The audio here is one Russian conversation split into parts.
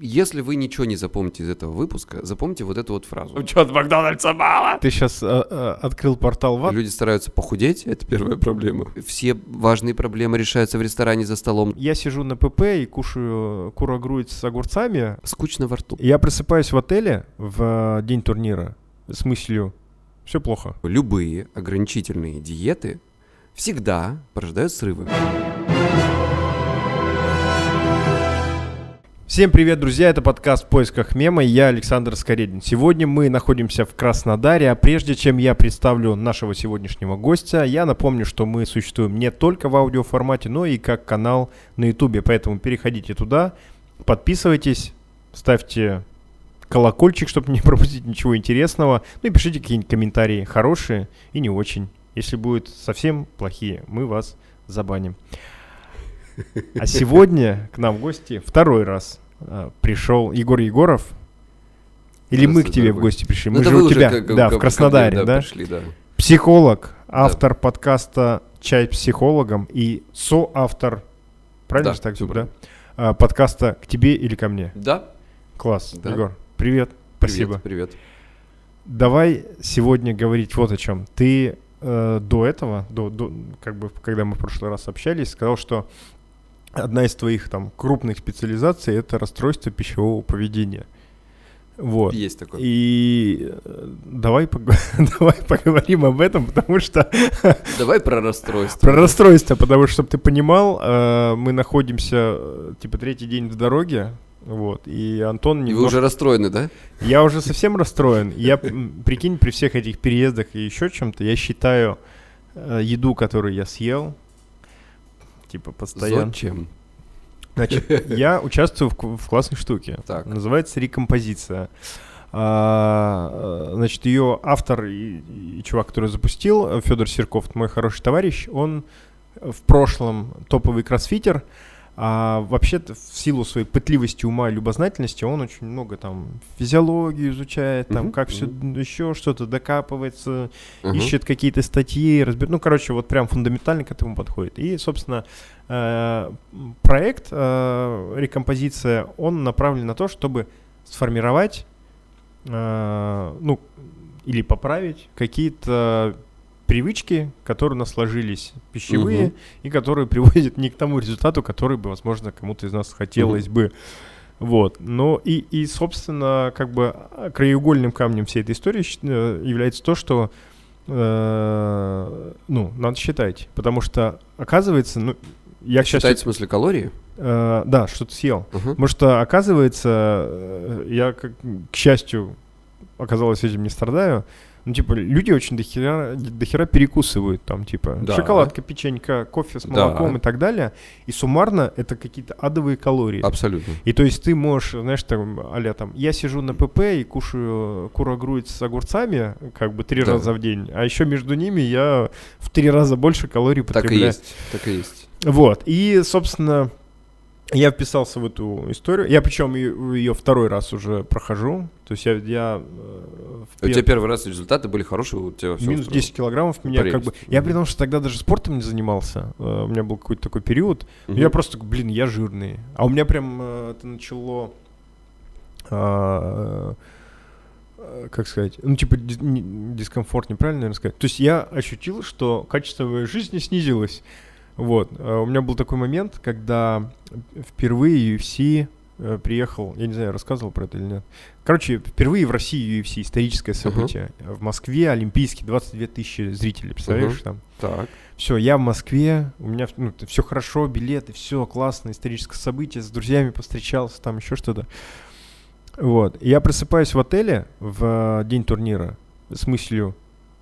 Если вы ничего не запомните из этого выпуска, запомните вот эту вот фразу. Учет Макдональдса мало. Ты сейчас открыл портал ВАД? Люди стараются похудеть, это первая проблема. Все важные проблемы решаются в ресторане за столом. Я сижу на ПП и кушаю курогруить с огурцами. Скучно во рту. Я просыпаюсь в отеле в день турнира с мыслью «все плохо». Любые ограничительные диеты всегда порождают срывы. Всем привет, друзья! Это подкаст «В поисках мема». Я Александр Скоредин. Сегодня мы находимся в Краснодаре, а прежде чем я представлю нашего сегодняшнего гостя, я напомню, что мы существуем не только в аудиоформате, но и как канал на YouTube. Поэтому переходите туда, подписывайтесь, ставьте колокольчик, чтобы не пропустить ничего интересного. Ну и пишите какие-нибудь комментарии, хорошие и не очень. Если будут совсем плохие, мы вас забаним. А сегодня к нам в гости второй раз а, пришел Егор Егоров. Или мы к тебе в гости пришли? Ну, мы это же у тебя, как- да, как- в Краснодаре, как- да? пришли, да. Психолог, автор подкаста «Чай психологом» и соавтор, правильно Да, же так да? А, Подкаста «К тебе или ко мне». Да, Класс, Да. Егор, привет, спасибо. привет, привет. Давай сегодня говорить вот о чем. Ты э, до этого, до, до, как бы, когда мы в прошлый раз общались, сказал, что одна из твоих там крупных специализаций это расстройство пищевого поведения. Вот. Есть такое. И э, давай, пог- давай поговорим об этом, потому что Давай про расстройство. про расстройство, потому что, чтобы ты понимал, э, мы находимся э, типа третий день в дороге, вот, и Антон И вы немножко уже расстроены, да? я уже совсем расстроен. Я, прикинь, при всех этих переездах и еще чем-то, я считаю еду, которую я съел, типа постоянно. Зачем? Значит, я участвую в, в классной штуке. Так. Называется рекомпозиция. А, э, значит, ее автор и, и чувак, который запустил, Федор Серков, мой хороший товарищ, он в прошлом топовый кроссфитер, а вообще-то в силу своей пытливости ума и любознательности он очень много там физиологию изучает, там Мгм, как все еще что-то докапывается, Мгм. ищет какие-то статьи, разбер... ну, короче, вот прям фундаментально к этому подходит. И, собственно, э, проект э, рекомпозиция, он направлен на то, чтобы сформировать, э, ну, или поправить какие-то привычки, которые у нас сложились пищевые Мгм. и которые приводят не к тому результату, который бы, возможно, кому-то из нас хотелось бы. Вот. Но и, и, собственно, как бы а, краеугольным камнем всей этой истории э, является то, что э, ну, надо считать. Потому что, оказывается, ну, я сейчас... Считать в смысле калории? да, что-то съел. Мгм. Потому что, оказывается, э, я, как, к счастью, оказалось, этим не страдаю. Ну, типа, люди очень дохера, дохера перекусывают там, типа, Да. шоколадка, печенька, кофе с Да. молоком и так далее. И суммарно это какие-то адовые калории. Абсолютно. И то есть ты можешь, знаешь, там, а там, я сижу на ПП и кушаю курогруить с огурцами, как бы три Да. раза в день, а еще между ними я в три раза больше калорий Так и потребляю. есть. Так и есть. Вот, и, собственно, я вписался в эту историю. Я причем ее второй раз уже прохожу. То есть я, я э, в У пер- тебя первый раз результаты были хорошие, у тебя все минус 10 килограммов меня как бы... Прелесть. Я при том, что тогда даже спортом не занимался. э, У меня был какой-то такой период. Я просто, блин, я жирный. А у меня прям э, это начало... а, э, как сказать, ну, типа, дискомфорт, неправильно, наверное, сказать. То есть я ощутил, что качество моей жизни снизилось. Вот. А У меня был такой момент, когда впервые UFC э, приехал, я не знаю, рассказывал про это или нет. Короче, впервые в России UFC, историческое событие. В Москве Олимпийский, 22 тысячи зрителей, представляешь, Мгм. там. Так. Все, я в Москве, у меня ну, все хорошо, билеты, все классно, историческое событие, с друзьями повстречался, там еще что-то. Вот. И я просыпаюсь в отеле в э, день турнира с мыслью,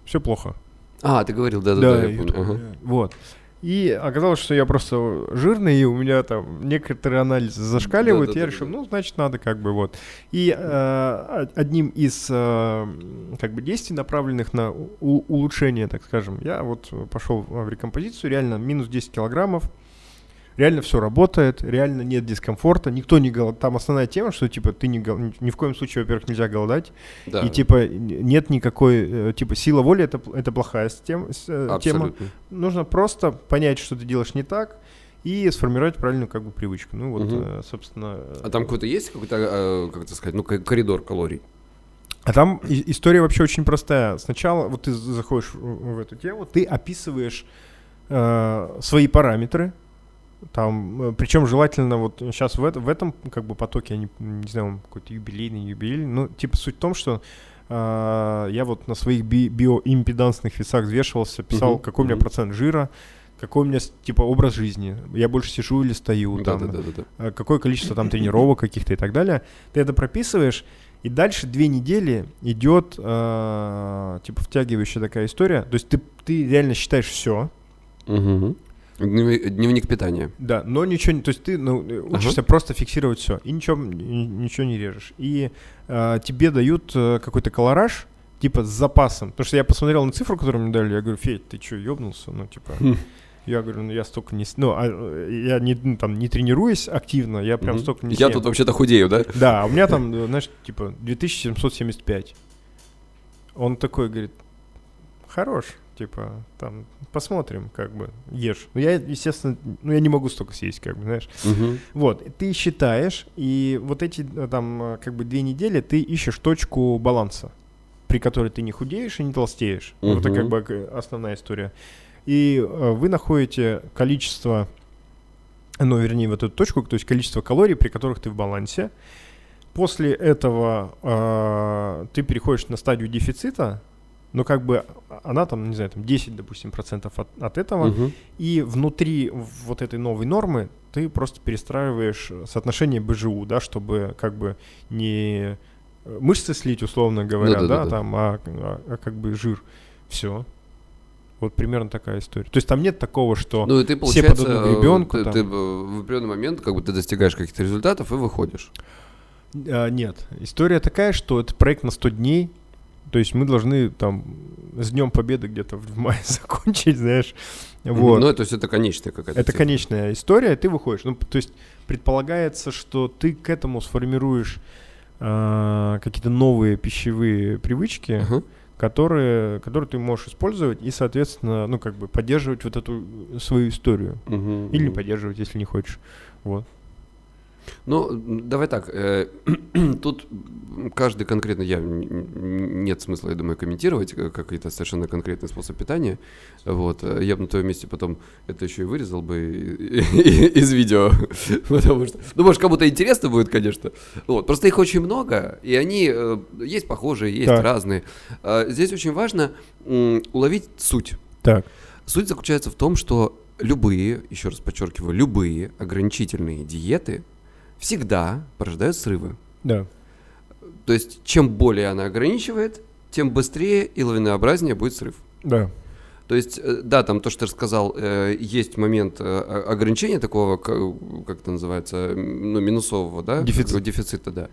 все плохо. А, ты говорил, да-да-да, я я помню. Ага. «Э». Вот. И оказалось, что я просто жирный, и у меня там некоторые анализы зашкаливают. Да-да-да-да-да. я решил, ну, значит, надо как бы вот. И э, одним из э, как бы действий, направленных на улучшение, так скажем, я вот пошел в рекомпозицию, реально минус 10 килограммов. Реально все работает, реально нет дискомфорта, никто не голодает. Там основная тема, что типа ты не гол- ни в коем случае, во-первых, нельзя голодать, Да. и типа нет никакой, э, типа сила воли это, это плохая тем- э, тема. Нужно просто понять, что ты делаешь не так, и сформировать правильную как бы привычку. Ну вот, э, собственно... А там какой-то есть какой-то, э, как это сказать, ну, ко- коридор калорий? А там история вообще очень простая. Сначала вот ты заходишь в, в эту тему, ты описываешь э, свои параметры. Там, причем желательно вот сейчас в, это- в этом как бы потоке, я не, не знаю, какой-то юбилейный, юбилейный, ну типа суть в том, что э, я вот на своих би- биоимпедансных весах взвешивался, писал, Мгм, какой у меня процент жира, какой у меня типа образ жизни, я больше сижу или стою, там, Да-да-да-да. э, какое количество там тренировок каких-то и так далее. Ты это прописываешь, и дальше две недели идет э, типа втягивающая такая история. То есть ты, ты реально считаешь все, Мгм. Дневник, питания. да, но ничего не. То есть ты ну, э, учишься просто фиксировать все и ничего, ни- ничего не режешь. И э, тебе дают э, какой-то колораж, типа с запасом. Потому что я посмотрел на цифру, которую мне дали, я говорю, Федь, ты что, ёбнулся? Ну, типа. Хм. Я говорю, ну я столько не... Ну, а, я не, ну, там, не тренируюсь активно, я прям Мгм. столько не Я съем. тут вообще-то худею, да? Да, у меня там, э, знаешь, типа 2775. Он такой говорит, хорош, типа, там, посмотрим, как бы, ешь. Ну, я, естественно, ну, я не могу столько съесть, как бы, знаешь. Мгм. Вот, ты считаешь, и вот эти, э, там, э, как бы, две недели ты ищешь точку баланса, при которой ты не худеешь и не толстеешь. Вот это, как бы, основная история. И э, вы находите количество, ну, вернее, вот эту точку, то есть количество калорий, при которых ты в балансе. После этого э, ты переходишь на стадию дефицита, но как бы она там, не знаю, там 10, допустим, процентов от, от этого. Мгм. И внутри вот этой новой нормы ты просто перестраиваешь соотношение БЖУ, да, чтобы как бы не э, мышцы слить, условно говоря, да, Да-да-да-да. там, а, а- а как бы жир. Все. Вот примерно такая история. То есть там нет такого, что... Ну, и ты, все под одну э, гребенку ты, там. ты в определенный момент как бы ты достигаешь каких-то результатов и выходишь. А, нет. История такая, что это проект на 100 дней. То есть мы должны там с Днем Победы где-то в мае закончить, знаешь. Вот. Ну, то есть это конечная какая-то Это цифра. конечная история, ты выходишь. Ну, то есть предполагается, что ты к этому сформируешь а, какие-то новые пищевые привычки, Ага. которые, которые ты можешь использовать и, соответственно, ну, как бы поддерживать вот эту свою историю. Мгм, Или не мгм. поддерживать, если не хочешь. Вот. Ну, давай так. э, Тут каждый конкретно, я нет смысла, я думаю, комментировать э, какой-то совершенно конкретный способ питания. Вот. э, Я бы на твоем месте потом это еще и вырезал бы из видео. Потому что, ну, может, кому-то интересно будет, конечно. Вот. Просто их очень много, и они э, есть похожие, есть Так. разные. А Здесь очень важно уловить суть. Так. Суть заключается в том, что любые, еще раз подчеркиваю, любые ограничительные диеты всегда порождают срывы. Да. То есть, чем более она ограничивает, тем быстрее и лавинообразнее будет срыв. Да. То есть, э, да, там то, что ты рассказал, э, есть момент э, ограничения такого, как это называется, ну, минусового, да? Дефицит. Дефицита, да.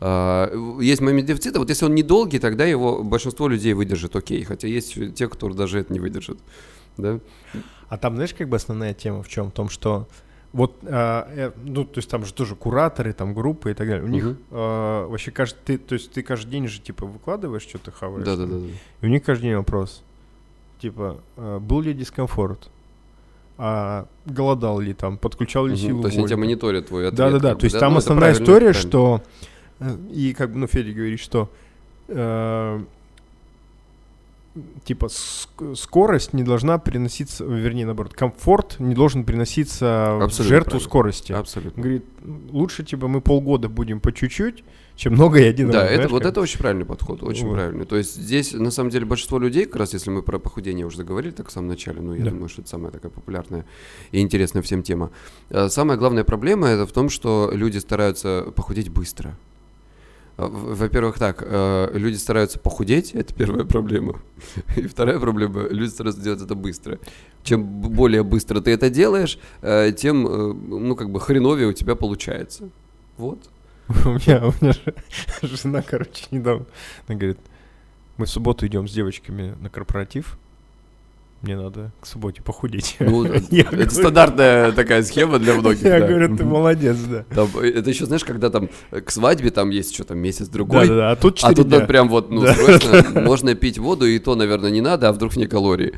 А, Есть момент дефицита, вот если он недолгий, тогда его большинство людей выдержит, окей, хотя есть те, кто даже это не выдержит, да? А там, знаешь, как бы основная тема в чем? В том, что вот, а, э, ну, то есть там же тоже кураторы, там группы и так далее. У них Мгм. а, вообще каждый, ты, то есть ты каждый день же типа выкладываешь, что ты хаваешь. Да, да, да. да. И у них каждый день вопрос. Типа, а, был ли дискомфорт? А голодал ли там? Подключал ли Мгм. силу То есть они воли? тебя мониторят твой ответ. Да, да, да. То есть там Ну, основная история, правильно. что э, и как бы, ну, Федя говорит, что э, типа ск- скорость не должна приноситься, вернее, наоборот, комфорт не должен приноситься в Абсолютно жертву правильно. скорости. Абсолютно. Говорит, лучше типа мы полгода будем по чуть-чуть, чем много и один Да, раз. это, знаешь, вот как? это очень правильный подход, очень Вот. правильный. То есть здесь, на самом деле, большинство людей, как раз если мы про похудение уже заговорили, так в самом начале, ну, я Да. думаю, что это самая такая популярная и интересная всем тема. Э, Самая главная проблема это в том, что люди стараются похудеть быстро. Во-первых, так, э, люди стараются похудеть, это первая проблема. И вторая проблема, люди стараются делать это быстро. Чем более быстро ты это делаешь, э, тем, э, ну, как бы хреновее у тебя получается. Вот. У меня, у меня же жена, короче, недавно, она говорит, мы в субботу идем с девочками на корпоратив, мне надо к субботе похудеть. Ну, это стандартная такая схема для многих. Я да. говорю, ты молодец, да. Это еще, знаешь, когда там э, к свадьбе там есть там месяц-другой, Да-да-да, а тут а 4 тут прям вот, ну, Да. срочно, можно пить воду, и то, наверное, не надо, а вдруг не калории.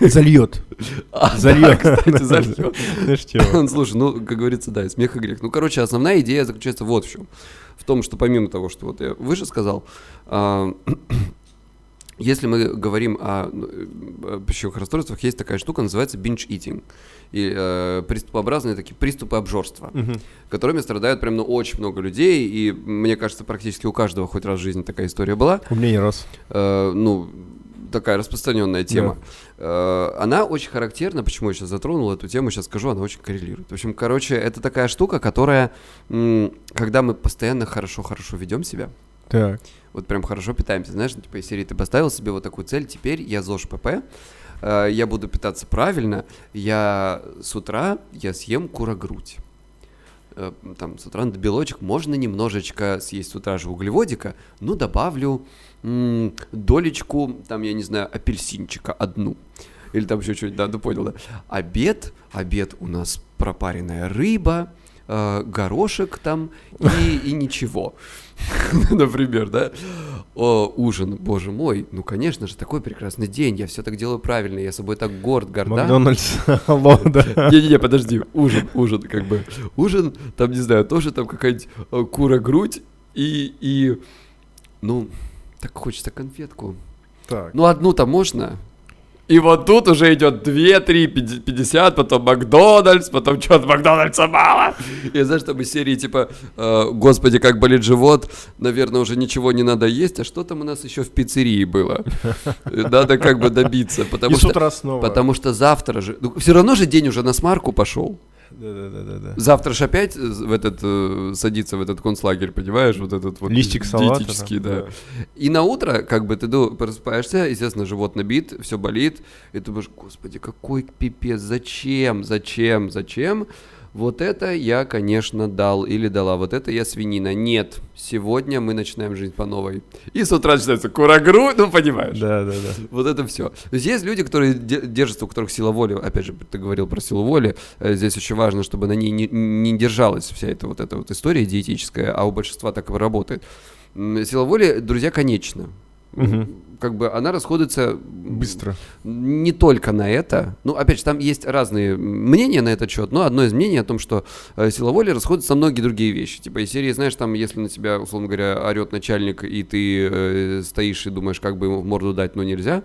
Зальет. А, Зальет. да, кстати, зальет. Слушай, ну, как говорится, да, смех и грех. Ну, короче, основная идея заключается вот в чем. В том, что помимо того, что вот я выше сказал, а, если мы говорим о, ну, э, пищевых расстройствах, есть такая штука, называется binge eating. И э, приступообразные такие приступы обжорства, Мгм. которыми страдают прям ну, очень много людей. И мне кажется, практически у каждого хоть раз в жизни такая история была. У меня не раз. Э, ну, такая распространенная тема. Э, она очень характерна, почему я сейчас затронул эту тему, сейчас скажу, она очень коррелирует. В общем, короче, это такая штука, которая, м, когда мы постоянно хорошо-хорошо ведем себя, Так. вот прям хорошо питаемся, знаешь, ну, типа из серии ты поставил себе вот такую цель, теперь я ЗОЖ ПП, э, я буду питаться правильно, я с утра я съем курогрудь. Э, Там с утра надо белочек, можно немножечко съесть с утра же углеводика, ну добавлю м, долечку, там, я не знаю, апельсинчика одну. Или там еще что-нибудь, да, ну понял, да. Обед, обед у нас пропаренная рыба, э, горошек там и, и ничего. Например, да? О, ужин, боже мой, ну, конечно же, такой прекрасный день, я все так делаю правильно, я собой так горд, горда. Макдональдс. Алло, да. Не-не-не, подожди, ужин, ужин, как бы. Ужин, там, не знаю, тоже там какая-нибудь э, кура-грудь и, и, ну, так хочется конфетку. Так. Ну, одну-то можно. И вот тут уже идет 2, 3, 50, потом Макдональдс, потом что-то Макдональдса мало. И знаешь, там из серии типа, э, господи, как болит живот, наверное, уже ничего не надо есть, а что там у нас еще в пиццерии было? Надо как бы добиться, И потому с что... утра снова. Потому что завтра же... все равно же день уже на смарку пошел. Да-да-да-да. Завтра же опять э, в этот, э, садиться в этот концлагерь, понимаешь? Вот этот вот Листик салата. диетический, там, да. И на утро, как бы ты ду- просыпаешься, естественно, живот набит, все болит, и ты думаешь, господи, какой пипец, зачем, зачем, зачем? Вот это я, конечно, дал или дала, вот это я свинина. Нет, сегодня мы начинаем жизнь по новой. И с утра начинается курагру, ну понимаешь. Да-да-да. Вот это все. То есть есть люди, которые де- держатся, у которых сила воли, опять же, ты говорил про силу воли, э, здесь очень важно, чтобы на ней не, не держалась вся эта вот эта вот история диетическая, а у большинства так и работает. Сила воли, друзья, конечна. Мгм. Как бы она расходуется Быстро. не только на это. Ну, опять же, там есть разные мнения на этот счет, но одно из мнений о том, что э, сила воли расходится на многие другие вещи. Типа из серии, знаешь, там, если на тебя, условно говоря, орет начальник, и ты э, стоишь и думаешь, как бы ему в морду дать, но нельзя.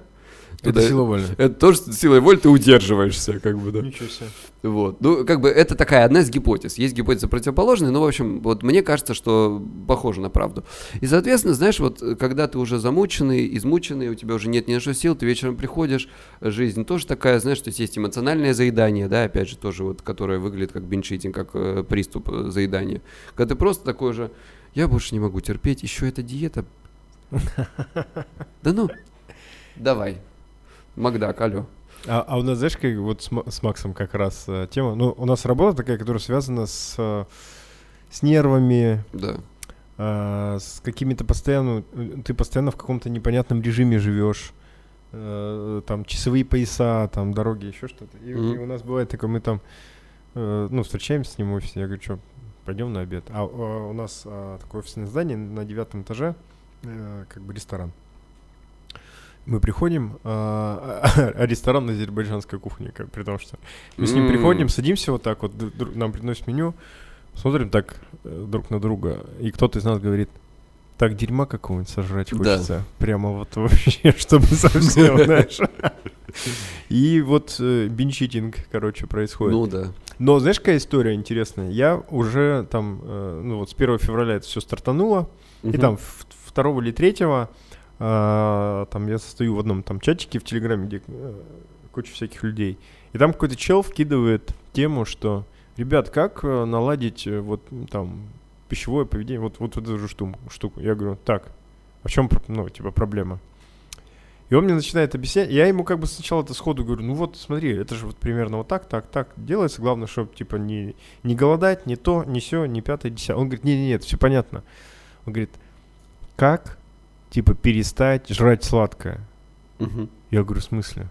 То Это да, сила воли. Это тоже силой воли ты удерживаешься, как бы, да. Ничего себе. Вот. Ну, как бы это такая одна из гипотез. Есть гипотезы противоположные, но, в общем, вот мне кажется, что похоже на правду. И, соответственно, знаешь, вот э, когда ты уже замученный, измученный, у тебя уже нет ни на что сил, ты вечером приходишь, жизнь тоже такая, знаешь, то есть есть эмоциональное заедание, да, опять же, тоже вот, которое выглядит как биншитинг, как э, приступ э, заедания. Когда ты просто такой же, я больше не могу терпеть, еще эта диета. Да ну, давай. Макдак, алло. А, а у нас, знаешь, как вот с, с Максом как раз э, тема. Ну, у нас работа такая, которая связана с, э, с нервами, Да. а, с какими-то постоянно... э, Ты постоянно в каком-то непонятном режиме живешь. э, Там часовые пояса, там дороги, еще что-то. И, Мгм. и у нас бывает такое, мы там, э, ну, встречаемся с ним в офисе, я говорю, что, пойдем на обед. А, а, у нас а, такое офисное здание на девятом этаже, э, как бы ресторан. Мы приходим, а, а ресторан на азербайджанской кухне, как, при том, что мы с ним М. приходим, садимся вот так вот, нам приносят меню, смотрим так э, друг на друга, и кто-то из нас говорит, так дерьма какого-нибудь сожрать Да. хочется. Прямо вот вообще, чтобы совсем, знаешь. И вот э, бинчитинг, короче, происходит. Ну да. Но знаешь, какая история интересная? Я уже там, э, ну вот с 1 февраля это все стартануло, и там в- 2 или 3 а, там я состою в одном там чатике в Телеграме, где э, куча всяких людей. И там какой-то чел вкидывает тему, что, ребят, как э, наладить э, вот там пищевое поведение, вот, вот эту же шту- штуку. Я говорю, так, а в чем, ну, типа, проблема? И он мне начинает объяснять, я ему как бы сначала это сходу говорю, ну вот смотри, это же вот примерно вот так, так, так делается, главное, чтобы типа не, не голодать, не то, не все, не пятое, десятое. Он говорит, не-не-не, это все понятно. Он говорит, как типа перестать жрать сладкое? Мгм. Я говорю, в смысле?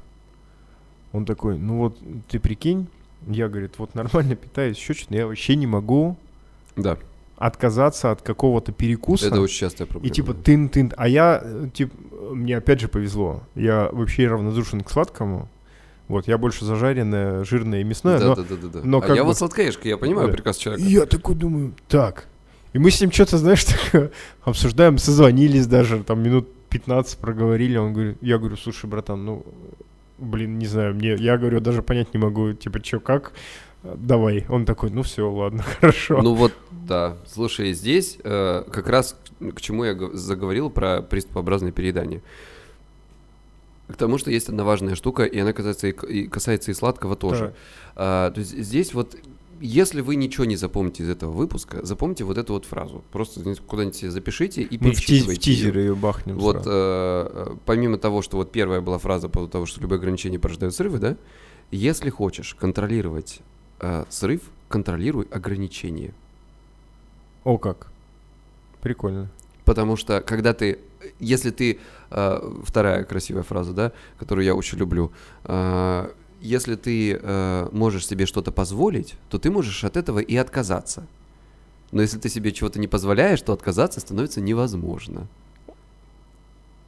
Он такой, ну вот ты прикинь, я, говорит, вот нормально питаюсь щечно, я вообще не могу Да. отказаться от какого-то перекуса. Это очень частая проблема. И типа тын-тын. А я, типа, мне опять же повезло. Я вообще равнодушен к сладкому. Вот, я больше за жареное, жирное и мясное, да, но... да, да, да, да. но а я бы- вот сладкоежка, я понимаю Да. приказ человека. я такой думаю, так. И мы с ним что-то, знаешь, так, обсуждаем, созвонились даже, там минут 15 проговорили. Он говорит, я говорю, слушай, братан, ну, блин, не знаю, мне, я говорю, даже понять не могу, типа, что, как, давай. Он такой, ну все, ладно, хорошо. Ну вот, да. Слушай, здесь э, как раз к чему я заговорил про приступообразное переедание. К тому, что есть одна важная штука, и она касается и, и касается и сладкого тоже. Так. А, то есть здесь вот, если вы ничего не запомните из этого выпуска, запомните вот эту вот фразу. Просто куда-нибудь себе запишите и Мы в, перечитывайте тизер ее бахнем Вот э, э, помимо того, что вот первая была фраза по поводу того, что любые ограничения порождают срывы, да? Если хочешь контролировать э, срыв, контролируй ограничения. О, как. Прикольно. Потому что когда ты, если ты, э, вторая красивая фраза, да, которую я очень люблю, э, если ты э, можешь себе что-то позволить, то ты можешь от этого и отказаться. Но если ты себе чего-то не позволяешь, то отказаться становится невозможно.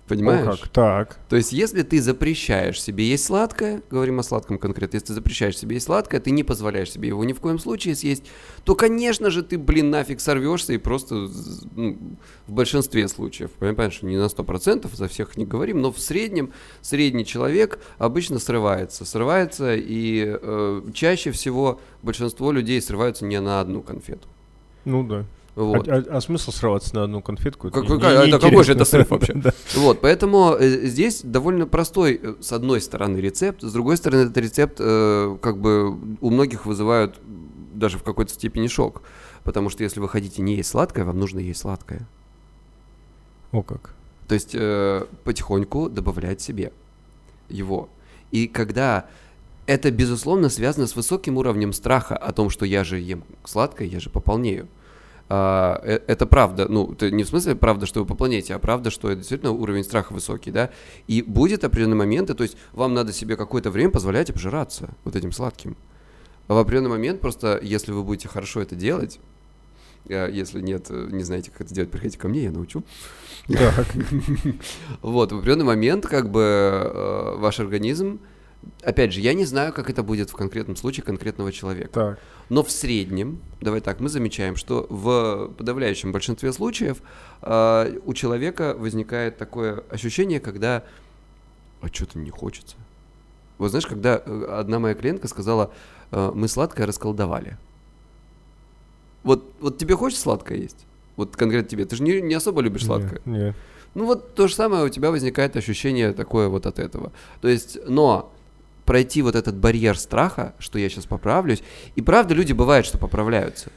Понимаешь? О, как. Так. То есть, если ты запрещаешь себе есть сладкое, говорим о сладком конкретно, если ты запрещаешь себе есть сладкое, ты не позволяешь себе его ни в коем случае съесть, то, конечно же, ты, блин, нафиг сорвешься и просто ну, в большинстве случаев, понимаешь, не на 100%, за всех не говорим, но в среднем средний человек обычно срывается. Срывается, и э, чаще всего большинство людей срываются не на одну конфету. Ну да. Вот. А, а- а смысл срываться на одну конфетку? Как- какая- не это какой же это срыв вообще? Да. Вот, поэтому э, здесь довольно простой, э, с одной стороны, рецепт, с другой стороны, этот рецепт э, как бы у многих вызывают даже в какой-то степени шок. Потому что если вы хотите не есть сладкое, вам нужно есть сладкое. О, как. То есть э, потихоньку добавлять себе его. И когда это, безусловно, связано с высоким уровнем страха о том, что я же ем сладкое, я же пополнею. А, э- это правда, ну, это не в смысле правда, что вы пополняете, а правда, что это действительно уровень страха высокий, да, и будет определенные моменты, то есть вам надо себе какое-то время позволять обжираться вот этим сладким. А в определенный момент просто, если вы будете хорошо это делать, э, если нет, э, не знаете, как это делать, приходите ко мне, я научу. Так. Вот, в определенный момент, как бы, ваш организм, опять же, я не знаю, как это будет в конкретном случае конкретного человека, Так. но в среднем, давай так, мы замечаем, что в подавляющем большинстве случаев э, у человека возникает такое ощущение, когда, а что-то не хочется. Вот знаешь, когда э, одна моя клиентка сказала, э, мы сладкое расколдовали. Вот, вот тебе хочется сладкое есть? Вот конкретно тебе. Ты же не, не особо любишь сладкое. Не, не. Ну вот то же самое у тебя возникает ощущение такое вот от этого. То есть, но пройти вот этот барьер страха, что я сейчас поправлюсь, и правда люди бывает, что поправляются.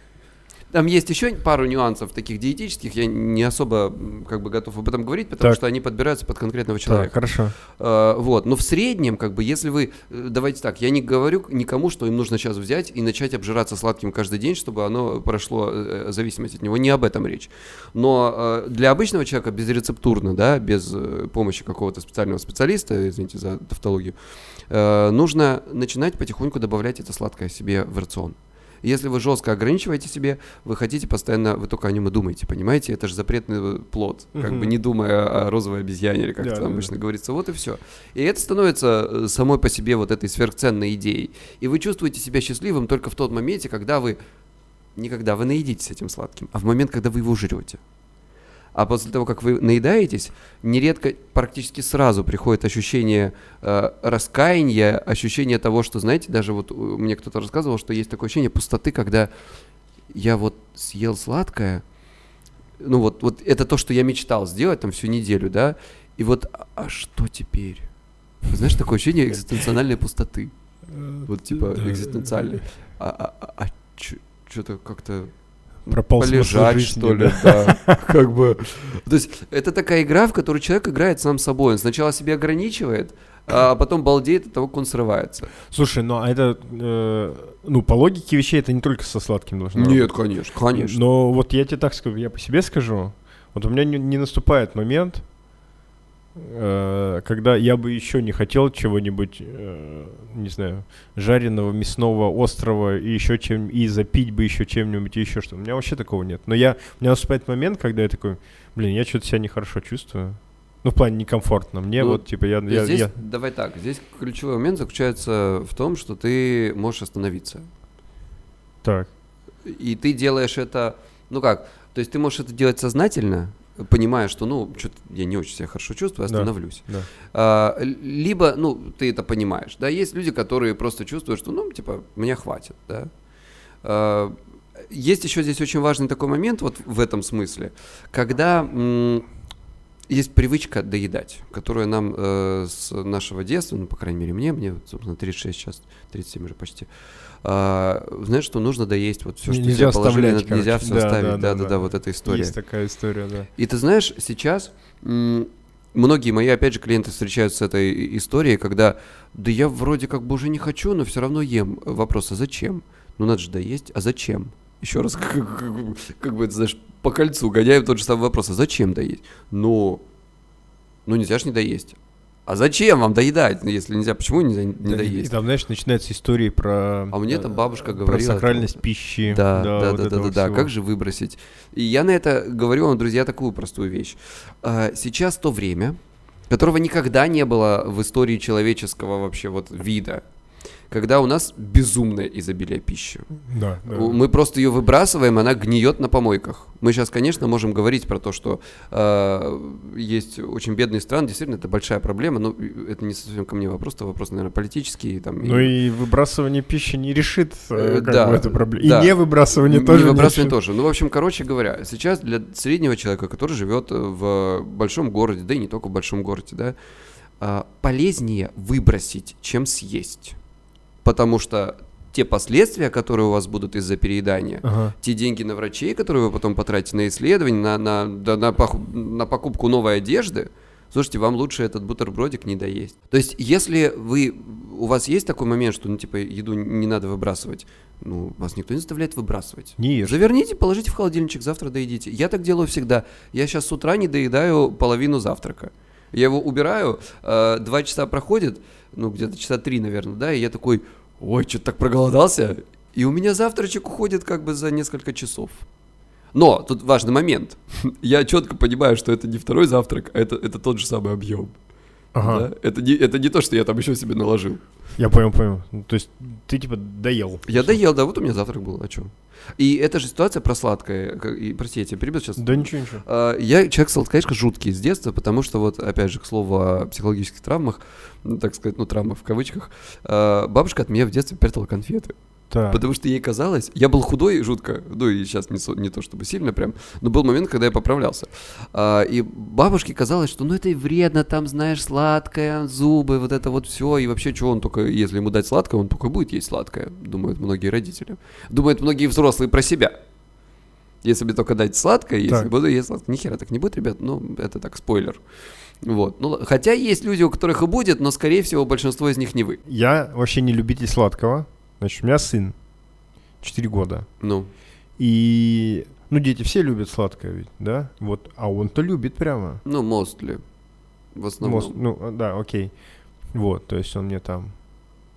Там есть еще пару нюансов таких диетических, я не особо как бы готов об этом говорить, потому Так. что они подбираются под конкретного Так, человека. хорошо. Э, вот, но в среднем, как бы, если вы, э, давайте так, я не говорю никому, что им нужно сейчас взять и начать обжираться сладким каждый день, чтобы оно прошло э, зависимость от него, не об этом речь. Но э, для обычного человека безрецептурно, да, без э, помощи какого-то специального специалиста, извините за тавтологию, э, нужно начинать потихоньку добавлять это сладкое себе в рацион. Если вы жестко ограничиваете себе, вы хотите постоянно, вы только о нем и думаете, понимаете? Это же запретный плод, как бы Мгм. не думая о розовой обезьяне, или как Да, это да, там да. обычно говорится. Вот и все. И это становится э, самой по себе вот этой сверхценной идеей. И вы чувствуете себя счастливым только в тот моменте, когда вы не когда вы наедитесь этим сладким, а в момент, когда вы его жрете. А после того, как вы наедаетесь, нередко практически сразу приходит ощущение э, раскаяния, ощущение того, что, знаете, даже вот э, мне кто-то рассказывал, что есть такое ощущение пустоты, когда я вот съел сладкое, ну вот, вот это то, что я мечтал сделать там всю неделю, да, и вот, а, а что теперь? Знаешь, такое ощущение экзистенциональной пустоты. Вот типа экзистенциальной. А, а, а, что-то как-то Пропал полежать, что ли, да. Как бы. То есть это такая игра, в которой человек играет сам собой. Он сначала себя ограничивает, а потом балдеет от того, как он срывается. Слушай, ну а это, э, ну по логике вещей это не только со сладким должно Нет, конечно, конечно. Но вот я тебе так скажу, я по себе скажу. Вот у меня не, не наступает момент, когда я бы еще не хотел чего-нибудь, э, не знаю, жареного, мясного, острого и еще чем и запить бы еще чем-нибудь и еще что. У меня вообще такого нет. Но я у меня наступает момент, когда я такой, блин, я что-то себя нехорошо чувствую. Ну, в плане некомфортно. Мне Ну, вот, типа, я... я- здесь, я- давай так, здесь ключевой момент заключается в том, что ты можешь остановиться. Так. И ты делаешь это, ну как, то есть ты можешь это делать сознательно, понимая, что, ну, что-то я не очень себя хорошо чувствую, Да. остановлюсь. Да. А, л- либо, ну, ты это понимаешь, да, есть люди, которые просто чувствуют, что, ну, типа, мне хватит, да. А, есть еще здесь очень важный такой момент вот в этом смысле, когда есть привычка доедать, которая нам э, с нашего детства, ну, по крайней мере, мне, мне, собственно, 36 сейчас, 37 уже почти, а, знаешь, что нужно доесть вот все, что Нельзя тебе положили, оставлять, нельзя короче. все Да, оставить, да, да, да-да-да, да. вот эта история. Есть такая история, да. И ты знаешь, сейчас многие мои, опять же, клиенты встречаются с этой историей, когда, да я вроде как бы уже не хочу, но все равно ем. Вопрос, а зачем? Ну надо же доесть, а зачем? Еще раз, как, как бы- как бы, знаешь, по кольцу гоняем тот же самый вопрос, а зачем доесть? Ну, ну нельзя ж не доесть. А зачем вам доедать, ну, если нельзя? Почему нельзя не Да, и- И доесть? там, знаешь, начинаются истории про... А мне там э, бабушка Про говорила, сакральность пищи. Да, да, вот да, да, да, да. Как же выбросить? И я на это говорю вам, друзья, такую простую вещь. А, Сейчас то время, которого никогда не было в истории человеческого вообще вот вида, когда у нас безумное изобилие пищи. Да, да. Мы просто ее выбрасываем, она гниет на помойках. Мы сейчас, конечно, можем говорить про то, что э, есть очень бедные страны, действительно, это большая проблема, но это не совсем ко мне вопрос, это вопрос, наверное, политический. Там, Ну и выбрасывание пищи не решит э, Э, как да, бы эту проблему. да. И не выбрасывание Не тоже не выбрасывание решит. тоже. Ну, в общем, короче говоря, сейчас для среднего человека, который живет э, в большом городе, да и не только в большом городе, да, полезнее выбросить, чем съесть. Потому что те последствия, которые у вас будут из-за переедания, Ага. те деньги на врачей, которые вы потом потратите на исследование, на, на, да, на, на покупку новой одежды, слушайте, вам лучше этот бутербродик не доесть. То есть, если вы, у вас есть такой момент, что, ну, типа, еду не надо выбрасывать, ну, вас никто не заставляет выбрасывать. Не ешь. Заверните, положите в холодильничек, завтра доедите. Я так делаю всегда. Я сейчас с утра не доедаю половину завтрака. Я его убираю, э, два часа проходит, ну, где-то часа три, наверное, да, и я такой, ой, что-то так проголодался. И у меня завтрачек уходит как бы за несколько часов. Но тут важный момент. Я четко понимаю, что это не второй завтрак, а это, это тот же самый объем. Ага. да. Это, не, это не то, что я там еще себе наложил. Я понял, понял. То есть ты типа доел. Я доел, да, вот у меня завтрак был, а что? И эта же ситуация про сладкое. И, прости, я тебя перебил сейчас. Да ничего, ничего. А, Я человек, сладкоежка, жуткий с детства, потому что вот, опять же, к слову о психологических травмах, ну, так сказать, ну, травмах в кавычках, а, бабушка от меня в детстве прятала конфеты. Так. Потому что ей казалось, я был худой жутко, ну и сейчас не, не то чтобы сильно прям, но был момент, когда я поправлялся. А, и бабушке казалось, что ну это и вредно, там, знаешь, сладкое, зубы, вот это вот все, и вообще, что он только, если ему дать сладкое, он только будет есть сладкое, думают многие родители. Думают многие взрослые про себя. Если мне только дать сладкое, если Так. буду есть сладкое, ни хера так не будет, ребят, ну это так, спойлер. Вот. Ну, хотя есть люди, у которых и будет, но, скорее всего, большинство из них не вы. Я вообще не любитель сладкого. Значит, у меня сын. 4 года. Ну, И... Ну, дети все любят сладкое ведь, да? Вот. А он-то любит прямо. ну, mostly. В основном. Мост- ну, а, да, окей. Вот, то есть он мне там...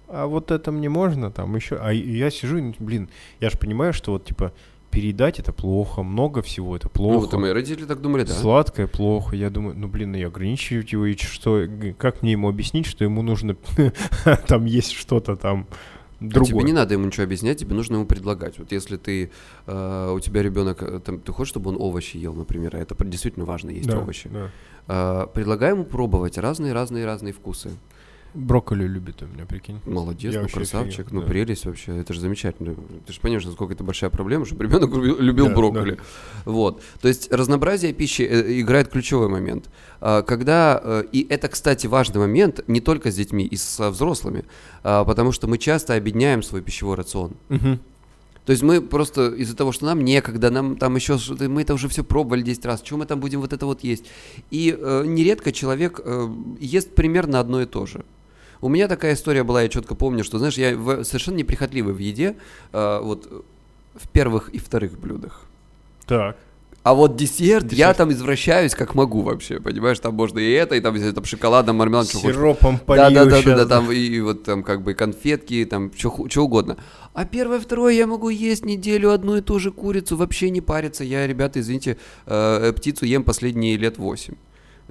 А вот это мне можно там еще... А я сижу, блин, я же понимаю, что вот, типа, передать это плохо, много всего это Ну, плохо. вот и мои родители так думали, да. Сладкое плохо. Я думаю, ну блин, ну и ограничивать его, и что, как мне ему объяснить, что ему нужно там есть что-то там А другое. Тебе не надо ему ничего объяснять, тебе нужно ему предлагать. Вот если ты, э, у тебя ребенок, э, там, ты хочешь, чтобы он овощи ел, например, а это действительно важно, есть Да, овощи. да. Э, предлагай ему пробовать разные-разные-разные вкусы. Брокколи любит у меня, прикинь. Молодец, Я ну красавчик, офигел, ну да. прелесть вообще, это же замечательно. Ты же понимаешь, насколько это большая проблема, чтобы ребенок любил, Да, брокколи. Вот, то есть разнообразие пищи э, играет ключевой момент. А, Когда, э, и это, кстати, важный момент не только с детьми, и со взрослыми, а, потому что мы часто объединяем свой пищевой рацион. Мгм. То есть мы просто из-за того, что нам некогда, нам там еще что-то, мы это уже все пробовали 10 раз, чего мы там будем вот это вот есть. И э, нередко человек э, ест примерно одно и то же. У меня такая история была, я четко помню, что, знаешь, я в- совершенно неприхотливый в еде, э, вот в первых и вторых блюдах. Так. А вот десерт, я Десерт. там извращаюсь как могу вообще, понимаешь, там можно и это, и там, если там шоколадом, мармеладом, что хочешь. Сиропом полью да, да, да, да, там и, и вот там как бы конфетки, там что угодно. А первое, второе я могу есть неделю одну и ту же курицу, вообще не париться. Я, ребята, извините, э, птицу ем последние лет восемь.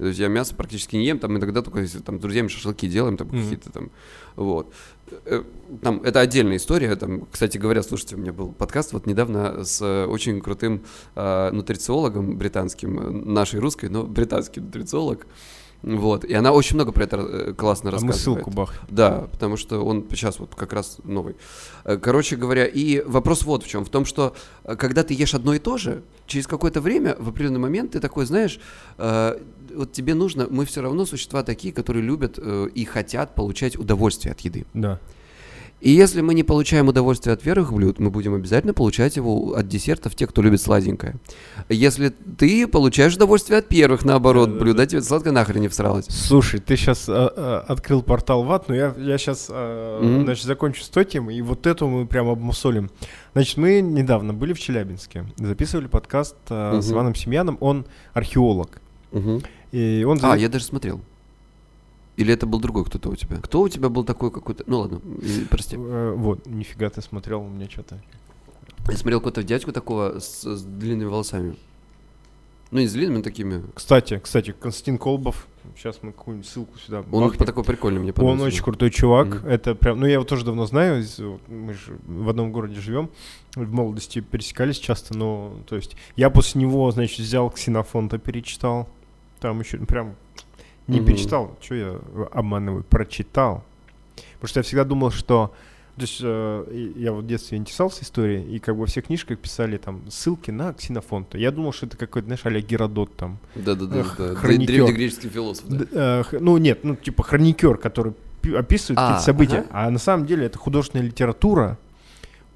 То есть я мясо практически не ем, там иногда только если там с друзьями шашлыки делаем, там Мгм. какие-то там, вот. Э, Там, это отдельная история, там, кстати говоря, слушайте, у меня был подкаст вот недавно с э, очень крутым э, нутрициологом британским, э, нашей русской, но британский нутрициолог, вот, и она очень много про это э, классно А мы рассказывает. ссылку бах. Да, потому что он сейчас вот как раз новый. Э, Короче говоря, и вопрос вот в чем. В том, что э, когда ты ешь одно и то же, через какое-то время, в определенный момент, ты такой, знаешь, вот тебе нужно, мы все равно существа такие, которые любят и хотят получать удовольствие от еды. Да. И если мы не получаем удовольствие от первых блюд, мы будем обязательно получать его от десертов, те, кто любит сладенькое. Если ты получаешь удовольствие от первых, наоборот, Да-да-да. блюд, а тебе сладкое нахрен не всралось. Слушай, ты сейчас открыл портал в ад, но я, я сейчас Мгм. значит, закончу с той темой, и вот эту мы прям обмусолим. Значит, мы недавно были в Челябинске, записывали подкаст э, с Мгм. Иваном Семьяном, он археолог. Мгм. И он... А, я даже смотрел. Или это был другой кто-то у тебя? Кто у тебя был такой какой-то? Ну ладно, прости. Э, Вот, нифига ты смотрел, у меня что-то... Я смотрел какого-то дядьку такого с, с длинными волосами. Ну, не с длинными, такими. Кстати, кстати, Константин Колбов, сейчас мы какую-нибудь ссылку сюда Он бахнем. такой прикольный мне Он понравился. очень крутой чувак. Мгм. Это прям, ну я его тоже давно знаю. Мы же в одном городе живем. В молодости пересекались часто, но то есть я после него, значит, взял Ксенофонта, перечитал. Там еще прям не Мгм. перечитал, что я обманываю, прочитал. Потому что я всегда думал, что то есть э, я вот в детстве интересовался историей, и как бы во всех книжках писали там ссылки на Ксенофонта. Я думал, что это какой-то, знаешь, а Геродот там. Да-да-да. Да. хроникер. Древнегреческий философ, да. Э, х- ну нет, ну типа хроникер, который пи- описывает А, какие-то события, ага. а на самом деле это художественная литература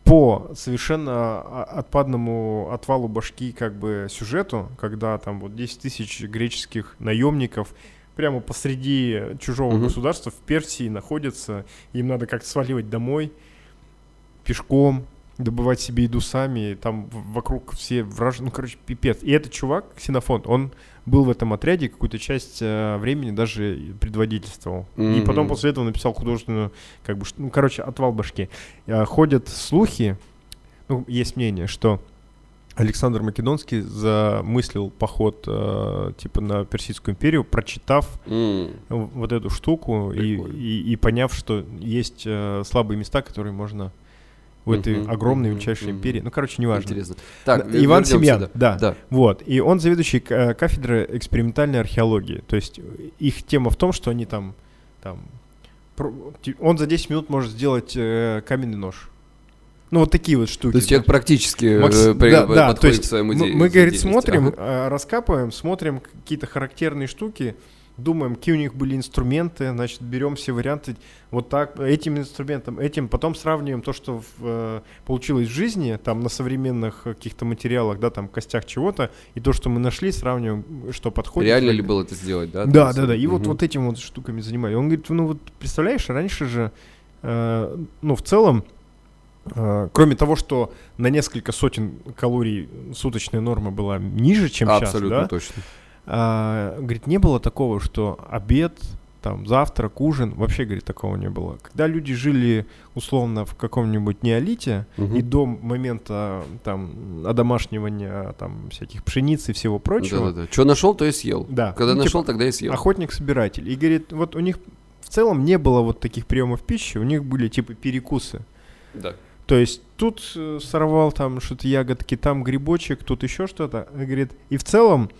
по совершенно а- отпадному отвалу башки как бы сюжету, когда там вот 10 тысяч греческих наемников прямо посреди чужого Мгм. государства в Персии находятся, им надо как-то сваливать домой пешком, добывать себе еду сами, там вокруг все враж... ну, короче, пипец. И этот чувак, Ксенофонт, он был в этом отряде, какую-то часть э, времени даже предводительствовал. И потом после этого написал художественную, как бы, ну, короче, отвал башки. Э, ходят слухи, ну, есть мнение, что Александр Македонский замыслил поход э, типа на Персидскую империю, прочитав в- вот эту штуку и, и, и поняв, что есть э, слабые места, которые можно в этой Мгм, огромной мгм, величайшей мгм. империи. Ну, короче, неважно. Интересно. Так, Иван Семьян, сюда. да. Да. Вот. И он заведующий э, кафедры экспериментальной археологии. То есть их тема в том, что они там, там он за 10 минут может сделать э, каменный нож. Ну, вот такие вот штуки. То есть человек практически э, Макс- при- да, да, то подходит есть к своему мы, мы, говорит, смотрим, Ага. э, раскапываем, смотрим какие-то характерные штуки, думаем, какие у них были инструменты, значит, берем все варианты вот так, этим инструментом, этим, потом сравниваем то, что в, э, получилось в жизни, там, на современных каких-то материалах, да, там, костях чего-то, и то, что мы нашли, сравниваем, что подходит. Реально ли было это сделать, да? То Да, да, да. И вот, мгм. вот этим вот штуками занимались. Он говорит, ну вот представляешь, раньше же, э, ну в целом, кроме того, что на несколько сотен калорий суточная норма была ниже, чем сейчас, Абсолютно да, точно. а, говорит, не было такого, что обед, там, завтрак, ужин, вообще, говорит, такого не было. Когда люди жили, условно, в каком-нибудь неолите, Мгм. и до момента, там, одомашнивания, там, всяких пшеницы и всего прочего, Да-да-да. Что нашел, то и съел. Да. Когда Ну, нашел, типа, тогда и съел. охотник-собиратель. И говорит, вот у них в целом не было вот таких приемов пищи, у них были типа перекусы. Да. То есть тут э, сорвал там что-то ягодки, там грибочек, тут еще что-то. Говорит, и в целом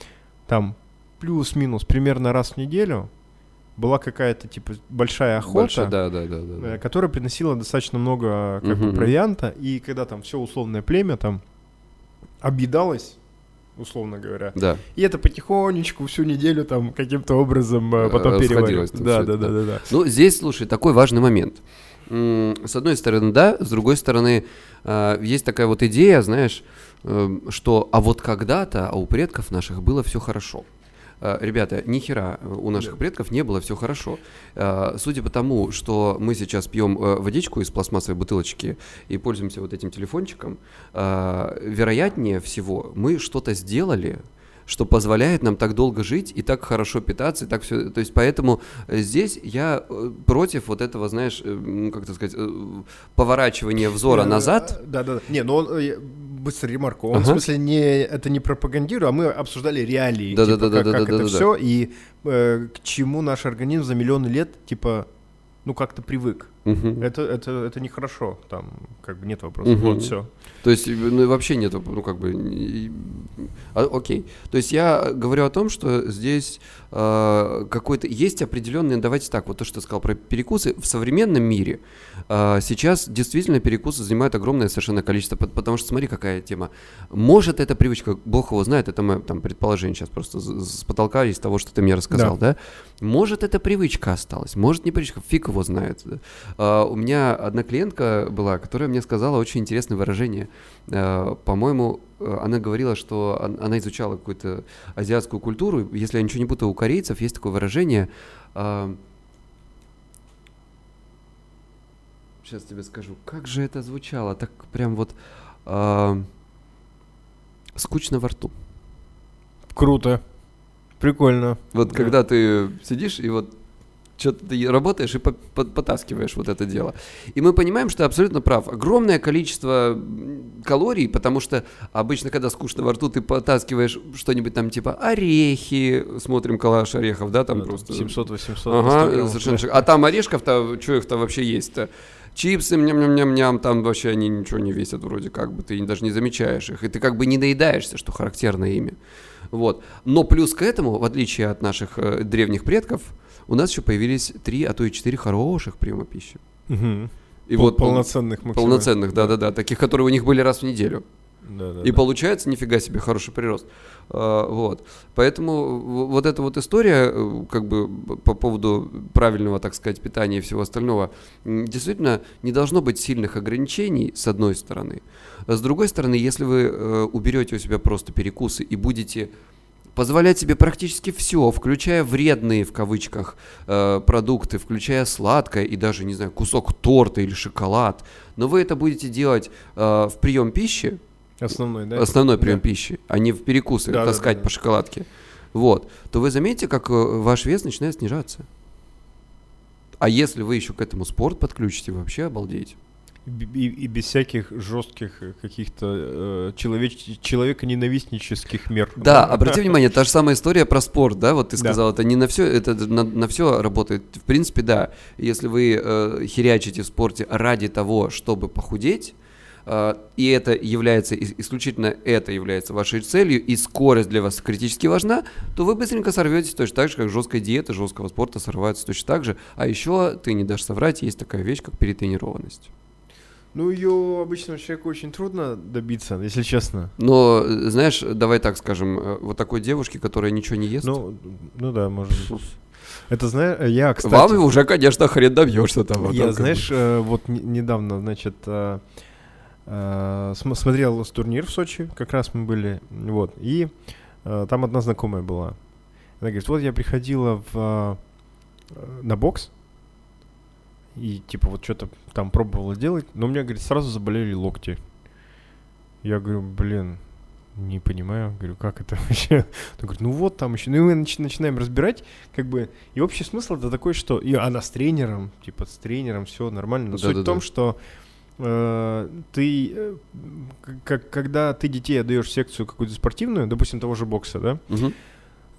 там плюс-минус примерно раз в неделю была какая-то типа большая охота, Больше, да, да, да, да, э, которая приносила достаточно много как бы, Мгм. провианта. И когда там все условное племя там объедалось, условно говоря, Да. и это потихонечку всю неделю там каким-то образом э, Э, потом там Да, да, да, да, да. Ну, здесь, слушай, такой важный момент. С одной стороны, да, с другой стороны, э, есть такая вот идея, знаешь, э, что а вот когда-то а у предков наших было все хорошо. Э, Ребята, ни хера э, у наших предков не было все хорошо. Судя по тому, что мы сейчас пьем водичку из пластмассовой бутылочки и пользуемся вот этим телефончиком, вероятнее всего мы что-то сделали, что позволяет нам так долго жить и так хорошо питаться, и так все. То есть поэтому э, здесь я э, против вот этого, знаешь, э, как это сказать, поворачивания взора назад. Да, да, да. Не, ну он, быстрая ремарка. Он, в Ага. смысле, не, это не пропагандирую, а мы обсуждали реалии. Да, да, типа, да, да, как, да, как да, это да, все и э, к чему наш организм за миллионы лет, типа, ну, как-то привык. Мгм. Это, это, это нехорошо, там, как бы нет вопросов. Мгм. Вот, все. То есть, ну, вообще нет, ну, как бы, и- а, окей. То есть я говорю о том, что здесь э, какой-то, есть определенные, давайте так, вот то, что ты сказал про перекусы, в современном мире э, сейчас действительно перекусы занимают огромное совершенно количество, пот- потому что смотри, какая тема. Может, эта привычка, Бог его знает, это мое там предположение сейчас просто с, с потолка из того, что ты мне рассказал, да? Может, эта привычка осталась, может, не привычка, фиг его знает. да. А, у меня одна клиентка была, которая мне сказала очень интересное выражение. А, по-моему, э, она говорила, что он- она изучала какую-то азиатскую культуру. Если я ничего не путаю, у корейцев есть такое выражение. сейчас тебе скажу, как же это звучало, так прям вот скучно во рту. Круто. Прикольно. Вот Да. когда ты сидишь и вот что-то ты работаешь и по- по- потаскиваешь вот это дело. И мы понимаем, что ты абсолютно прав. Огромное количество калорий, потому что обычно, когда скучно во рту, ты потаскиваешь что-нибудь там типа орехи, смотрим коллаж орехов, да, там Да, просто... 700-800. Ага, 100 граммов, совершенно шик- А там орешков-то, что их-то вообще есть-то? Чипсы, ням-ням-ням-ням, там вообще они ничего не весят вроде как бы, ты даже не замечаешь их, и ты как бы не доедаешься, что характерно ими. Вот. Но плюс к этому, в отличие от наших э, древних предков, у нас еще появились три, а то и четыре хороших приема пищи. Мгм. И Пол- вот пол- полноценных полноценных, да-да-да, таких, которые у них были раз в неделю. Да, да, И да. получается нифига себе хороший прирост. А, вот. Поэтому вот эта вот история, э, как бы по поводу правильного, так сказать, питания и всего остального, действительно не должно быть сильных ограничений, с одной стороны. А с другой стороны, если вы э, уберете у себя просто перекусы и будете позволять себе практически все, включая вредные в кавычках э, продукты, включая сладкое и даже, не знаю, кусок торта или шоколад, но вы это будете делать э, в прием пищи, Основной, да? основной прием Да. пищи, а не в перекусы Да, да, таскать да, да. по шоколадке, вот, то вы заметите, как э, ваш вес начинает снижаться. А если вы еще к этому спорт подключите, вообще обалдеете. И, и- без всяких жестких э, каких-то э, человеч- человеконенавистнических мер. Да, обрати внимание, та же самая история про спорт, да, вот ты Да. сказал, это не на все, это на, все работает. В принципе, да, если вы э, херячите в спорте ради того, чтобы похудеть, э, и это является, ис- исключительно это является вашей целью, и скорость для вас критически важна, то вы быстренько сорветесь точно так же, как жесткая диета, жесткого спорта сорвается точно так же. А еще, ты не дашь соврать, есть такая вещь, как перетренированность. Ну, ее обычному человеку очень трудно добиться, если честно. Но, э, знаешь, давай так скажем, э, вот такой девушке, которая ничего не ест, Ну, ну да, может быть. Это знаешь, я, кстати... вам уже, конечно, хрен добьешься там. Я, там знаешь, э, вот не- недавно, значит, э, э, см- смотрел турнир в Сочи, как раз мы были, вот, и э, там одна знакомая была. Она говорит, вот я приходила в, э, на бокс, и типа вот что-то там пробовала делать, но у меня, говорит, сразу заболели локти. Я говорю, блин, не понимаю, говорю, как это вообще? Он говорит, ну вот там еще, ну и мы нач- начинаем разбирать, как бы, и общий смысл это такой, что, и она с тренером, типа с тренером, все нормально, но суть в Да-да-да. том, что э, ты, э, как, когда ты детей отдаешь в секцию какую-то спортивную, допустим, того же бокса, да, Мгм.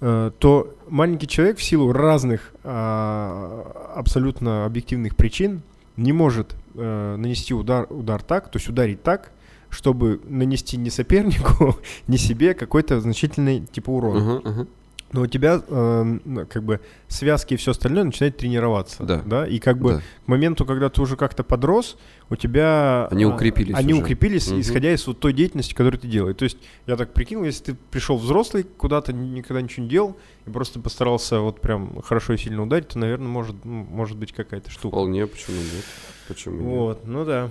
Э, то маленький человек в силу разных а, абсолютно объективных причин не может э, нанести удар, удар так, то есть ударить так, чтобы нанести не сопернику, не себе какой-то значительный типа урон. Ага, ага. Но у тебя э, как бы связки и все остальное начинает тренироваться. Да. И как бы Да. к моменту, когда ты уже как-то подрос, у тебя... Они а, укрепились Они уже. укрепились, Мгм. исходя из вот той деятельности, которую ты делаешь. То есть я так прикинул, если ты пришел взрослый, куда-то ни- никогда ничего не делал, и просто постарался вот прям хорошо и сильно ударить, то, наверное, может, может быть какая-то штука. Вполне, почему нет? Почему нет? Вот, ну да.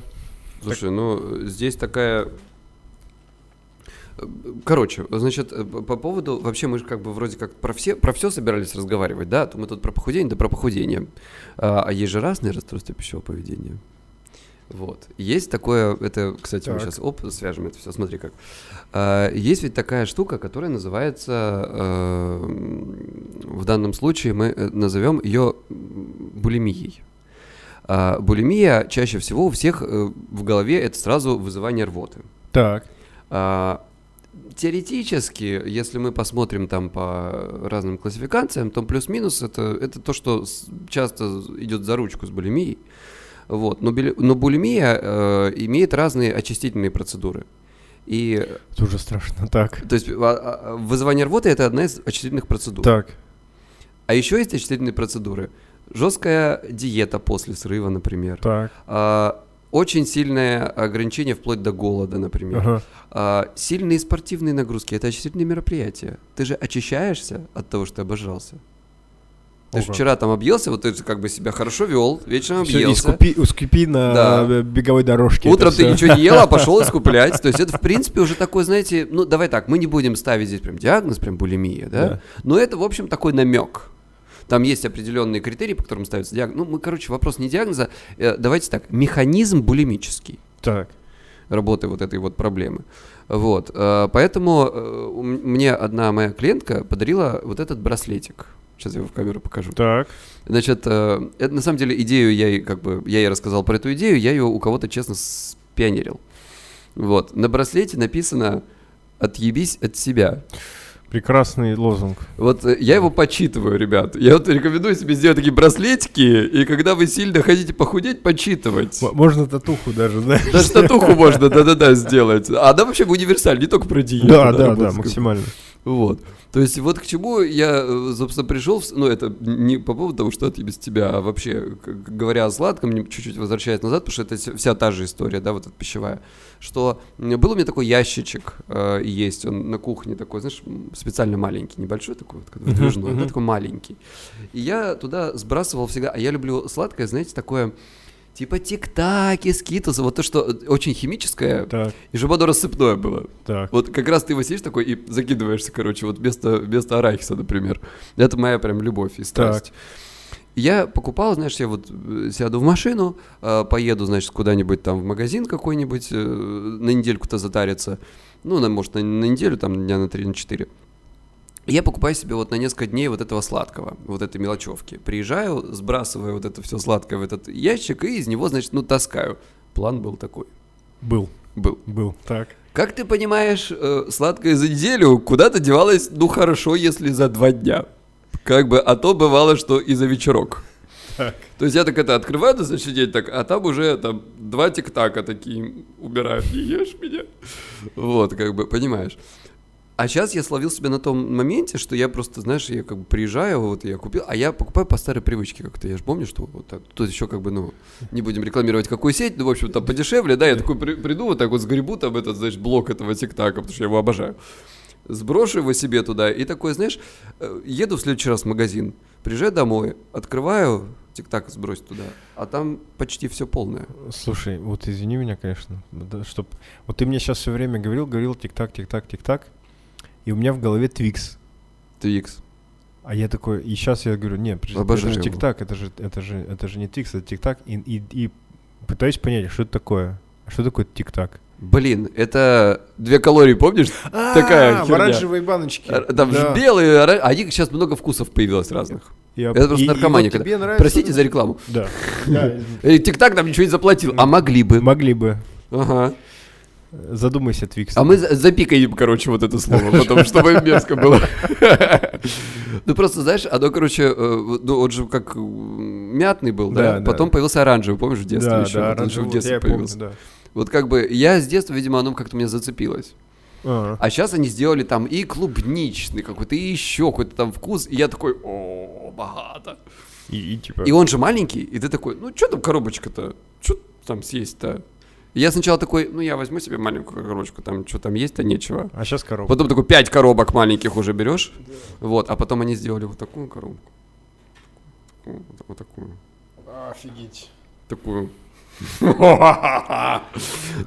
Слушай, ну э, здесь такая... Короче, значит, э, по по поводу... Вообще мы же как бы вроде как про все, про все собирались разговаривать, да? То мы тут про похудение, да про похудение. А, а есть же разные расстройства пищевого поведения. Вот. Есть такое, это, кстати, мы Так. сейчас оп, свяжем это все, смотри как. А, есть ведь такая штука, которая называется, э, в данном случае мы э, назовем ее булимией. А, булимия чаще всего у всех э, в голове это сразу вызывание рвоты. Так. А, теоретически, если мы посмотрим там по разным классификациям, то плюс-минус это, это то, что часто идет за ручку с булимией. Вот. Но, но булимия э, имеет разные очистительные процедуры. И, Это уже страшно. Так. то есть, а- а- вызывание рвоты – это одна из очистительных процедур. Так. А еще есть очистительные процедуры. Жесткая диета после срыва, например. Так. А, очень сильное ограничение вплоть до голода, например. Ага. А, сильные спортивные нагрузки – это очистительные мероприятия. Ты же очищаешься от того, что ты обожрался. Ты же вчера там объелся, вот ты как бы себя хорошо вел, вечером объелся. искупи, искупи на Да. беговой дорожке. Утром ты всё. ничего не ел, а пошел искуплять. То есть это, в принципе, уже такой, знаете, ну, давай так, мы не будем ставить здесь прям диагноз, прям булимия, да? Да. Но это, в общем, такой намек. Там есть определенные критерии, по которым ставится диагноз. Ну, мы, короче, вопрос не диагноза. э, давайте так, механизм булимический Так. работы вот этой вот проблемы. Вот, э, поэтому э, мне одна моя клиентка подарила вот этот браслетик. Сейчас я его в камеру покажу. Так. Значит, э, это на самом деле идею я ей как бы я ей рассказал про эту идею, я ее у кого-то честно спионерил. Вот на браслете написано "Отъебись от себя". Прекрасный лозунг. Вот э, я его почитываю, ребят. Я вот рекомендую себе сделать такие браслетики, и когда вы сильно хотите похудеть, почитывать. М- Можно татуху даже, знаешь. Даже татуху можно, да-да-да, сделать. А она вообще универсаль, не только про диету. Да, она да, да, работает с- максимально. Вот. То есть вот к чему я, э, собственно, пришел, с- ну, это не по поводу того, что это без тебя, а вообще, говоря о сладком, чуть-чуть возвращаясь назад, потому что это вся- та же история, да, вот эта пищевая, что был у меня такой ящичек, э, есть, он на кухне такой, знаешь, м, специально маленький, небольшой такой, вот, который выдвижной, да, мгм. такой маленький. И я туда сбрасывал всегда, а я люблю сладкое, знаете, такое, типа тик-таки, скитлсы, вот то, что э, очень химическое, Так, и чтобы оно рассыпное было. так. Вот как раз ты его сидишь такой и закидываешься, короче, вот вместо, вместо арахиса, например. Это моя прям любовь и страсть. Я покупал, знаешь, я вот э, сяду в машину, э, поеду, значит, куда-нибудь там в магазин какой-нибудь, э, на недельку-то затариться. Ну, на, может, на, на неделю, там, дня на 3 на 4. Я покупаю себе вот на несколько дней вот этого сладкого, вот этой мелочевки. Приезжаю, сбрасываю вот это все сладкое в этот ящик и из него, значит, ну, таскаю. План был такой. Был, Был. был. Так. Как ты понимаешь, э, сладкое за неделю куда-то девалось, ну хорошо, если за два дня. Как бы, а то бывало, что и за вечерок. Так. То есть я так это открываю на следующий день, так, а там уже там два тик-така такие убирают, не ешь меня. Вот, как бы, понимаешь. А сейчас я словил себя на том моменте, что я просто, знаешь, я как бы приезжаю, вот я купил, а я покупаю по старой привычке как-то. Я же помню, что вот так, тут еще как бы, ну, не будем рекламировать какую сеть, ну, в общем, там подешевле, да, я такой при- приду, вот так вот сгребу там этот, значит, блок этого тик-така, потому что я его обожаю. Сброшу его себе туда и такой, знаешь, э, еду в следующий раз в магазин, приезжаю домой, открываю, Tic Tac сбросить туда, а там почти все полное. Слушай, вот извини меня, конечно, да, чтоб... Вот ты мне сейчас все время говорил, говорил Tic Tac, Tic Tac, Tic Tac, и у меня в голове Твикс. Твикс. А я такой, и сейчас я говорю, нет, подожди, Обожаю это же Tic Tac, это же, это же, это же не Твикс, это Tic Tac, и, и, и пытаюсь понять, что это такое. Что такое тик-так? Блин, это две калории, помнишь? Такая А, в херня. оранжевой баночке. Там же Да. белые, ора- а них сейчас много вкусов появилось разных. Я- Это просто и- и наркомания. вот когда- нравится- Простите за рекламу. Да. Тик-так нам ничего не заплатил, а могли бы. Могли бы. Ага. Задумайся, Твикс. А мы за- запикаем, короче, вот это слово, потому чтобы мерзко было. Ну просто, знаешь, оно, короче, э, ну он же как м, мятный был, Да. Потом появился оранжевый, помнишь, в детстве еще? да, он же в детстве появился. Вот как бы я с детства, видимо, оно как-то меня зацепилось. А, А сейчас они сделали там и клубничный какой-то, и еще какой-то там вкус. И я такой, о, богато. И, и типа... И он же маленький, и ты такой, ну что там коробочка-то? Что там съесть-то? И я сначала такой, ну я возьму себе маленькую коробочку, там что там есть-то нечего. А сейчас коробка. Потом такой пять коробок маленьких уже берешь, вот, а потом они сделали вот такую коробку. Такую, Вот, вот такую. Офигеть. Такую.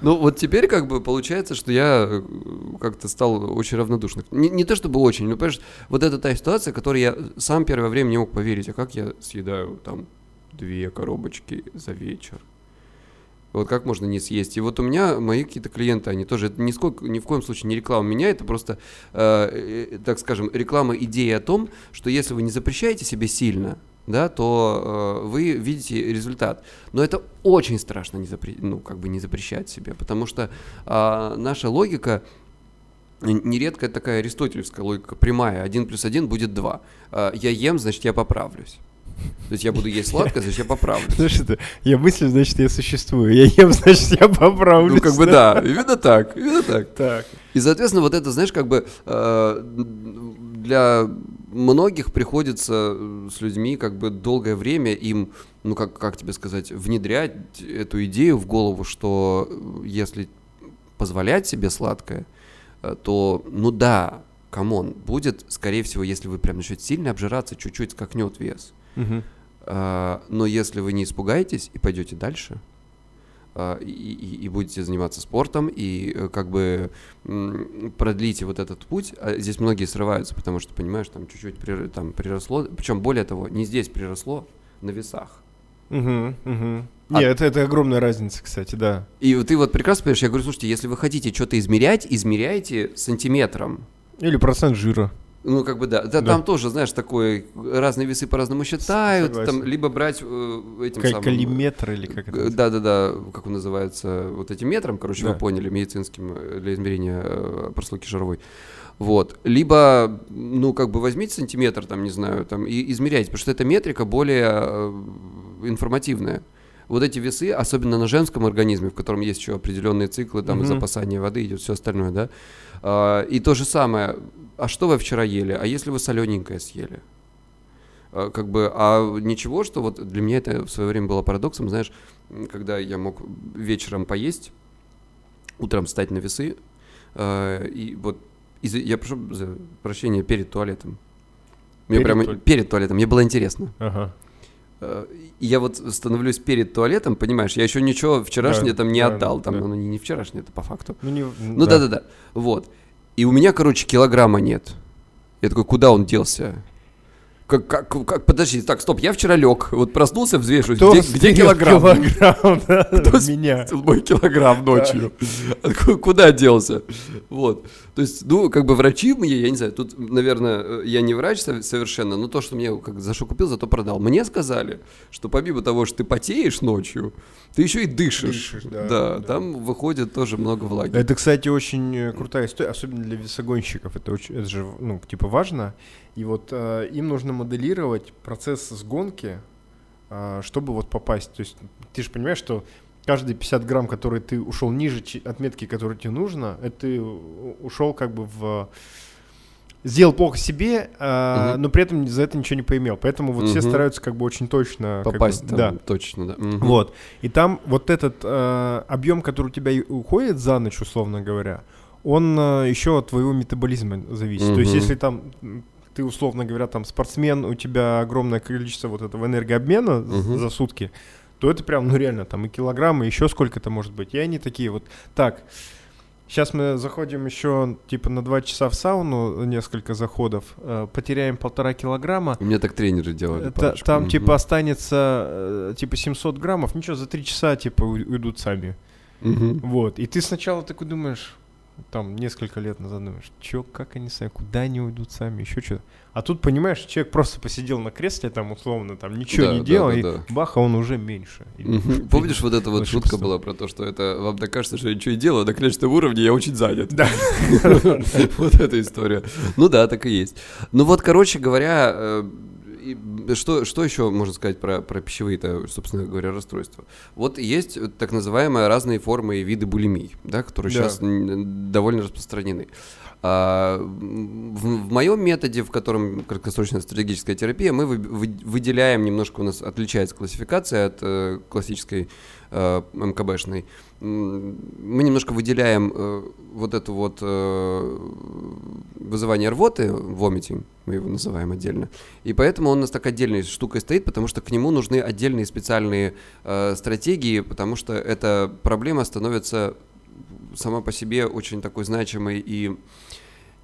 Ну вот теперь как бы получается, что я э, как-то стал очень равнодушным. Не, не то чтобы очень, но понимаешь, вот это та ситуация, которой я сам первое время не мог поверить, а как я съедаю там две коробочки за вечер. Вот как можно не съесть? И вот у меня мои какие-то клиенты, они тоже, это нисколько, ни в коем случае не реклама меня, это просто, э, э, так скажем, реклама идеи о том, что если вы не запрещаете себе сильно, да, то э, вы видите результат. Но это очень страшно не, запре- ну, как бы не запрещать себе, потому что э, наша логика нередко такая аристотелевская логика прямая. Один плюс один будет два. Э, я ем, значит, я поправлюсь. То есть я буду есть сладкое, значит, я поправлюсь. Знаешь, это, я мыслю, значит, я существую. Я ем, значит, я поправлюсь. Ну, как бы да, именно так, именно так. Так. И, соответственно, вот это, знаешь, как бы э, для многих приходится с людьми как бы долгое время им, ну, как, как тебе сказать, внедрять эту идею в голову, что если позволять себе сладкое, э, то, ну да, come on, будет, скорее всего, если вы прям начнете сильно обжираться, чуть-чуть скакнет вес. Мгм. А, Но если вы не испугаетесь и пойдете дальше, а, и, и- и будете заниматься спортом, и э, как бы продлите вот этот путь, а здесь многие срываются, потому что, понимаешь, там чуть-чуть прир- там приросло, причем более того, не здесь приросло, на весах. Мгм, мгм. А- Не, это, это огромная разница, кстати, да. И вот ты вот прекрасно понимаешь, я говорю, слушайте, если вы хотите что-то измерять, измеряйте сантиметром. Или процент жира. Ну, как бы да. да. Да. Там тоже, знаешь, такое, разные весы по-разному считают, там, Согласен. либо брать э, этим Как самым... калиметр или как это? Да-да-да, как он называется, вот этим метром, короче, Да. вы поняли, медицинским э, для измерения э, прослойки жировой. Вот. Либо, ну, как бы возьмите сантиметр, там, не знаю, там, и измеряйте, потому что эта метрика более э, информативная. Вот эти весы, особенно на женском организме, в котором есть еще определенные циклы, там, Мгм. запасание воды идет, все остальное, да. А, и то же самое, а что вы вчера ели? А если вы солененькое съели? А, как бы, а ничего, что вот для меня это в свое время было парадоксом, знаешь, когда я мог вечером поесть, утром встать на весы, э, и вот я прошу за прощения перед туалетом. Мне Перед прямо туалет- перед туалетом, мне было интересно. Ага. Э, я вот становлюсь перед туалетом, понимаешь, я еще ничего вчерашнее Да, там не да, отдал, там, да. ну не, не вчерашнее, это по факту. Ну, не, Ну да-да-да, вот. И у меня, короче, килограмма нет. Я такой, куда он делся? Как, как, как, подожди, так, стоп, я вчера лег, вот проснулся, взвешиваюсь, Кто где, где килограмм? килограмм, да, Кто меня. Мой килограмм ночью. А такой, Куда делся? Вот. То есть, ну, как бы врачи мне, я не знаю, тут, наверное, э, я не врач со- совершенно, но то, что мне как за что купил, зато продал. Мне сказали, что помимо того, что ты потеешь ночью, ты еще и дышишь. Дышишь, да, да, да. там выходит тоже много влаги. Это, кстати, очень э, крутая история, особенно для весогонщиков. Это, очень, это же, ну, типа, важно. И вот э, им нужно моделировать процесс сгонки, э, чтобы вот попасть. То есть ты же понимаешь, что каждые 50 грамм, которые ты ушел ниже отметки, которые тебе нужно, это ты ушел как бы в... Сделал плохо себе, э, Мгм. но при этом за это ничего не поимел. Поэтому вот все Мгм. стараются как бы очень точно... как бы, Попасть там, да. точно, да. Мгм. Вот. И там вот этот э, объем, который у тебя уходит за ночь, условно говоря, он э, еще от твоего метаболизма зависит. То есть, если там ты, условно говоря, там спортсмен, у тебя огромное количество вот этого энергообмена Мгм. за сутки, то это прям, ну реально, там и килограммы, еще сколько-то может быть. И они такие вот, так, сейчас мы заходим еще типа на два часа в сауну, несколько заходов, э, потеряем полтора килограмма, У меня так тренеры делали. Та- парочку. там Мгм. типа останется э, типа 700 граммов, ничего, за три часа типа уйдут сами. Мгм. Вот. И ты сначала такой думаешь, там несколько лет назад думаешь, чё, как они сами, куда они уйдут сами, еще что-то. А тут, понимаешь, человек просто посидел на кресле, там, условно, там, ничего Да, не да, делал, да, и да. бах, а он уже меньше. Помнишь, вот эта вот шутка была про то, что это вам так кажется, что я ничего не делаю, на конечном уровне я очень занят. Да. Вот эта история. Ну да, так и есть. Ну вот, короче говоря, э, и что, что еще можно сказать про, про пищевые-то, собственно говоря, расстройства? Вот есть так называемые разные формы и виды булимий, да, которые Да. сейчас довольно распространены. А, в, в моем методе, в котором краткосрочная стратегическая терапия, мы вы- вы- выделяем немножко, у нас отличается классификация от э, классической э, МКБшной. Мы немножко выделяем э, вот это вот э, вызывание рвоты, вомитинг, мы его называем отдельно. И поэтому он у нас так отдельной штукой стоит, потому что к нему нужны отдельные специальные э, стратегии, потому что эта проблема становится сама по себе очень такой значимой и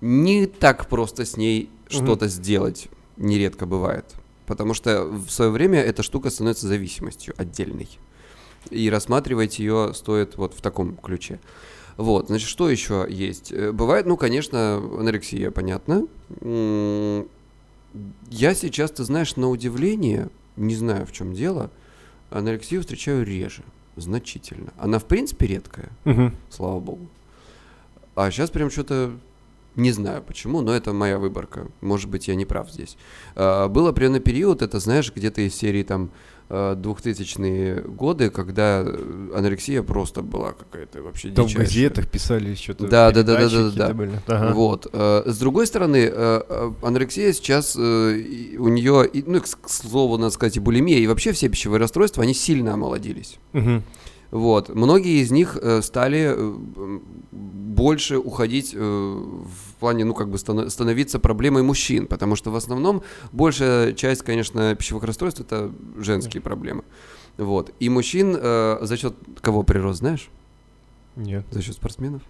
не так просто с ней Мгм. что-то сделать нередко бывает. Потому что в свое время эта штука становится зависимостью отдельной. И рассматривать ее стоит вот в таком ключе. Вот, значит, что еще есть? Э, Бывает, ну, конечно, анорексия, понятно. Я сейчас, ты знаешь, на удивление, не знаю в чем дело, анорексию встречаю реже, значительно. Она в принципе редкая, Мгм. слава богу. А сейчас прям что-то не знаю почему, но это моя выборка. Может быть, я не прав здесь. А, Был определенный период, это, знаешь, где-то из серии там э, 2000-е годы, когда э, анорексия просто была какая-то вообще Там в дичайшая. газетах писали что-то. Да, да, да, да, да, какие-то да. были. Ага. Вот. э, С другой стороны, э, э, анорексия сейчас э, у нее, ну, к слову, надо сказать, и булимия, и вообще все пищевые расстройства, они сильно омолодились. Мгм. Вот. Многие из них э, стали э, больше уходить э, в плане, ну, как бы станов- становиться проблемой мужчин, потому что в основном большая часть, конечно, пищевых расстройств это женские проблемы. Вот. И мужчин э, за счет кого прирост, знаешь? Нет. За счет спортсменов.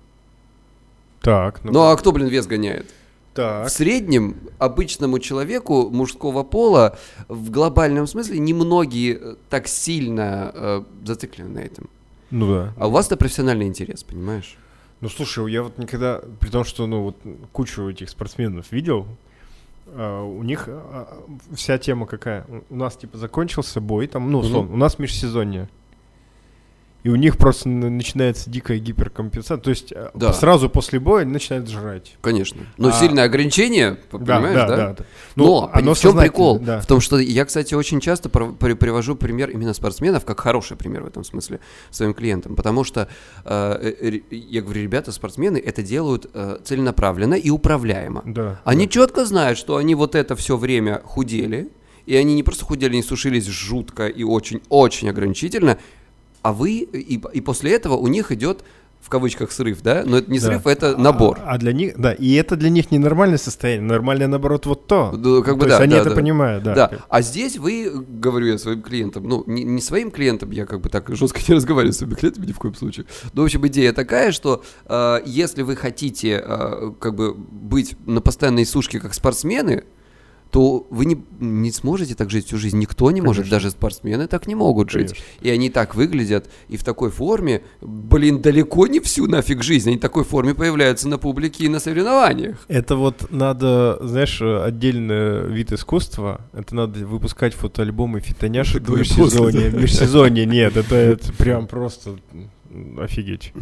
Так, Ну, а кто, блин, вес гоняет? так. В среднем обычному человеку мужского пола в глобальном смысле немногие так сильно э, зациклены на этом. Ну да. А у вас это профессиональный интерес, понимаешь? Ну слушай, я вот никогда, при том, что ну вот кучу этих спортсменов видел, а, у них а, вся тема какая? У- нас типа закончился бой, там, ну, условно, у нас межсезонье. И у них просто начинается дикая гиперкомпенсация. То есть а, Да. сразу после боя они начинают жрать. Конечно. Но А- сильное ограничение, понимаешь, да? Ну, Но оно в чем прикол? Да. В том, что я, кстати, очень часто привожу пример именно спортсменов, как хороший пример в этом смысле своим клиентам. Потому что э, э, я говорю, ребята, спортсмены это делают э, целенаправленно и управляемо. Да. Они четко знают, что они вот это все время худели, и они не просто худели, они сушились жутко и очень-очень ограничительно, а вы, и, и после этого у них идет в кавычках срыв, да? Но это не Да. срыв, это набор. А, а для них, да, и это для них не нормальное состояние, нормальное наоборот вот то. Да, как бы то да, есть они да, это да. понимают, да. Да. А здесь вы, говорю я своим клиентам, ну, не, не своим клиентам, я как бы так жестко не разговариваю с своими клиентами ни в коем случае. Но, в общем, идея такая, что э, если вы хотите э, как бы быть на постоянной сушке как спортсмены, то вы не, не сможете так жить всю жизнь. Никто не может, Конечно. даже спортсмены так не могут жить. Конечно. И они так выглядят и в такой форме, блин, далеко не всю нафиг жизнь. Они в такой форме появляются на публике и на соревнованиях. Это вот надо, знаешь, отдельный вид искусства. Это надо выпускать фотоальбомы фитоняшек в межсезонье. В межсезонье нет, это, это прям просто офигеть.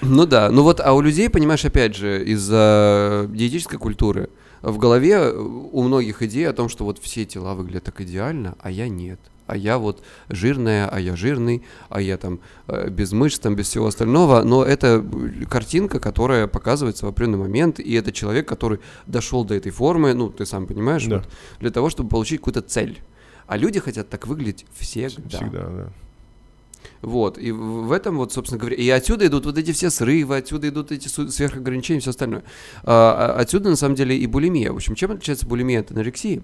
Ну да, ну вот, а у людей, понимаешь, опять же, из-за диетической культуры в голове э, у многих идея о том, что вот все тела выглядят так идеально, а я нет. А я вот жирная, а я жирный, а я там э, без мышц, там без всего остального. Но это э, картинка, которая показывается в определенный момент, и это человек, который дошел до этой формы, ну, ты сам понимаешь, Да. вот, для того, чтобы получить какую-то цель. А люди хотят так выглядеть всегда. Всегда, да. Вот, и в этом вот, собственно говоря, и отсюда идут вот эти все срывы, отсюда идут эти сверхограничения и все остальное. А, а отсюда, на самом деле, и булимия. В общем, чем отличается булимия от анорексии?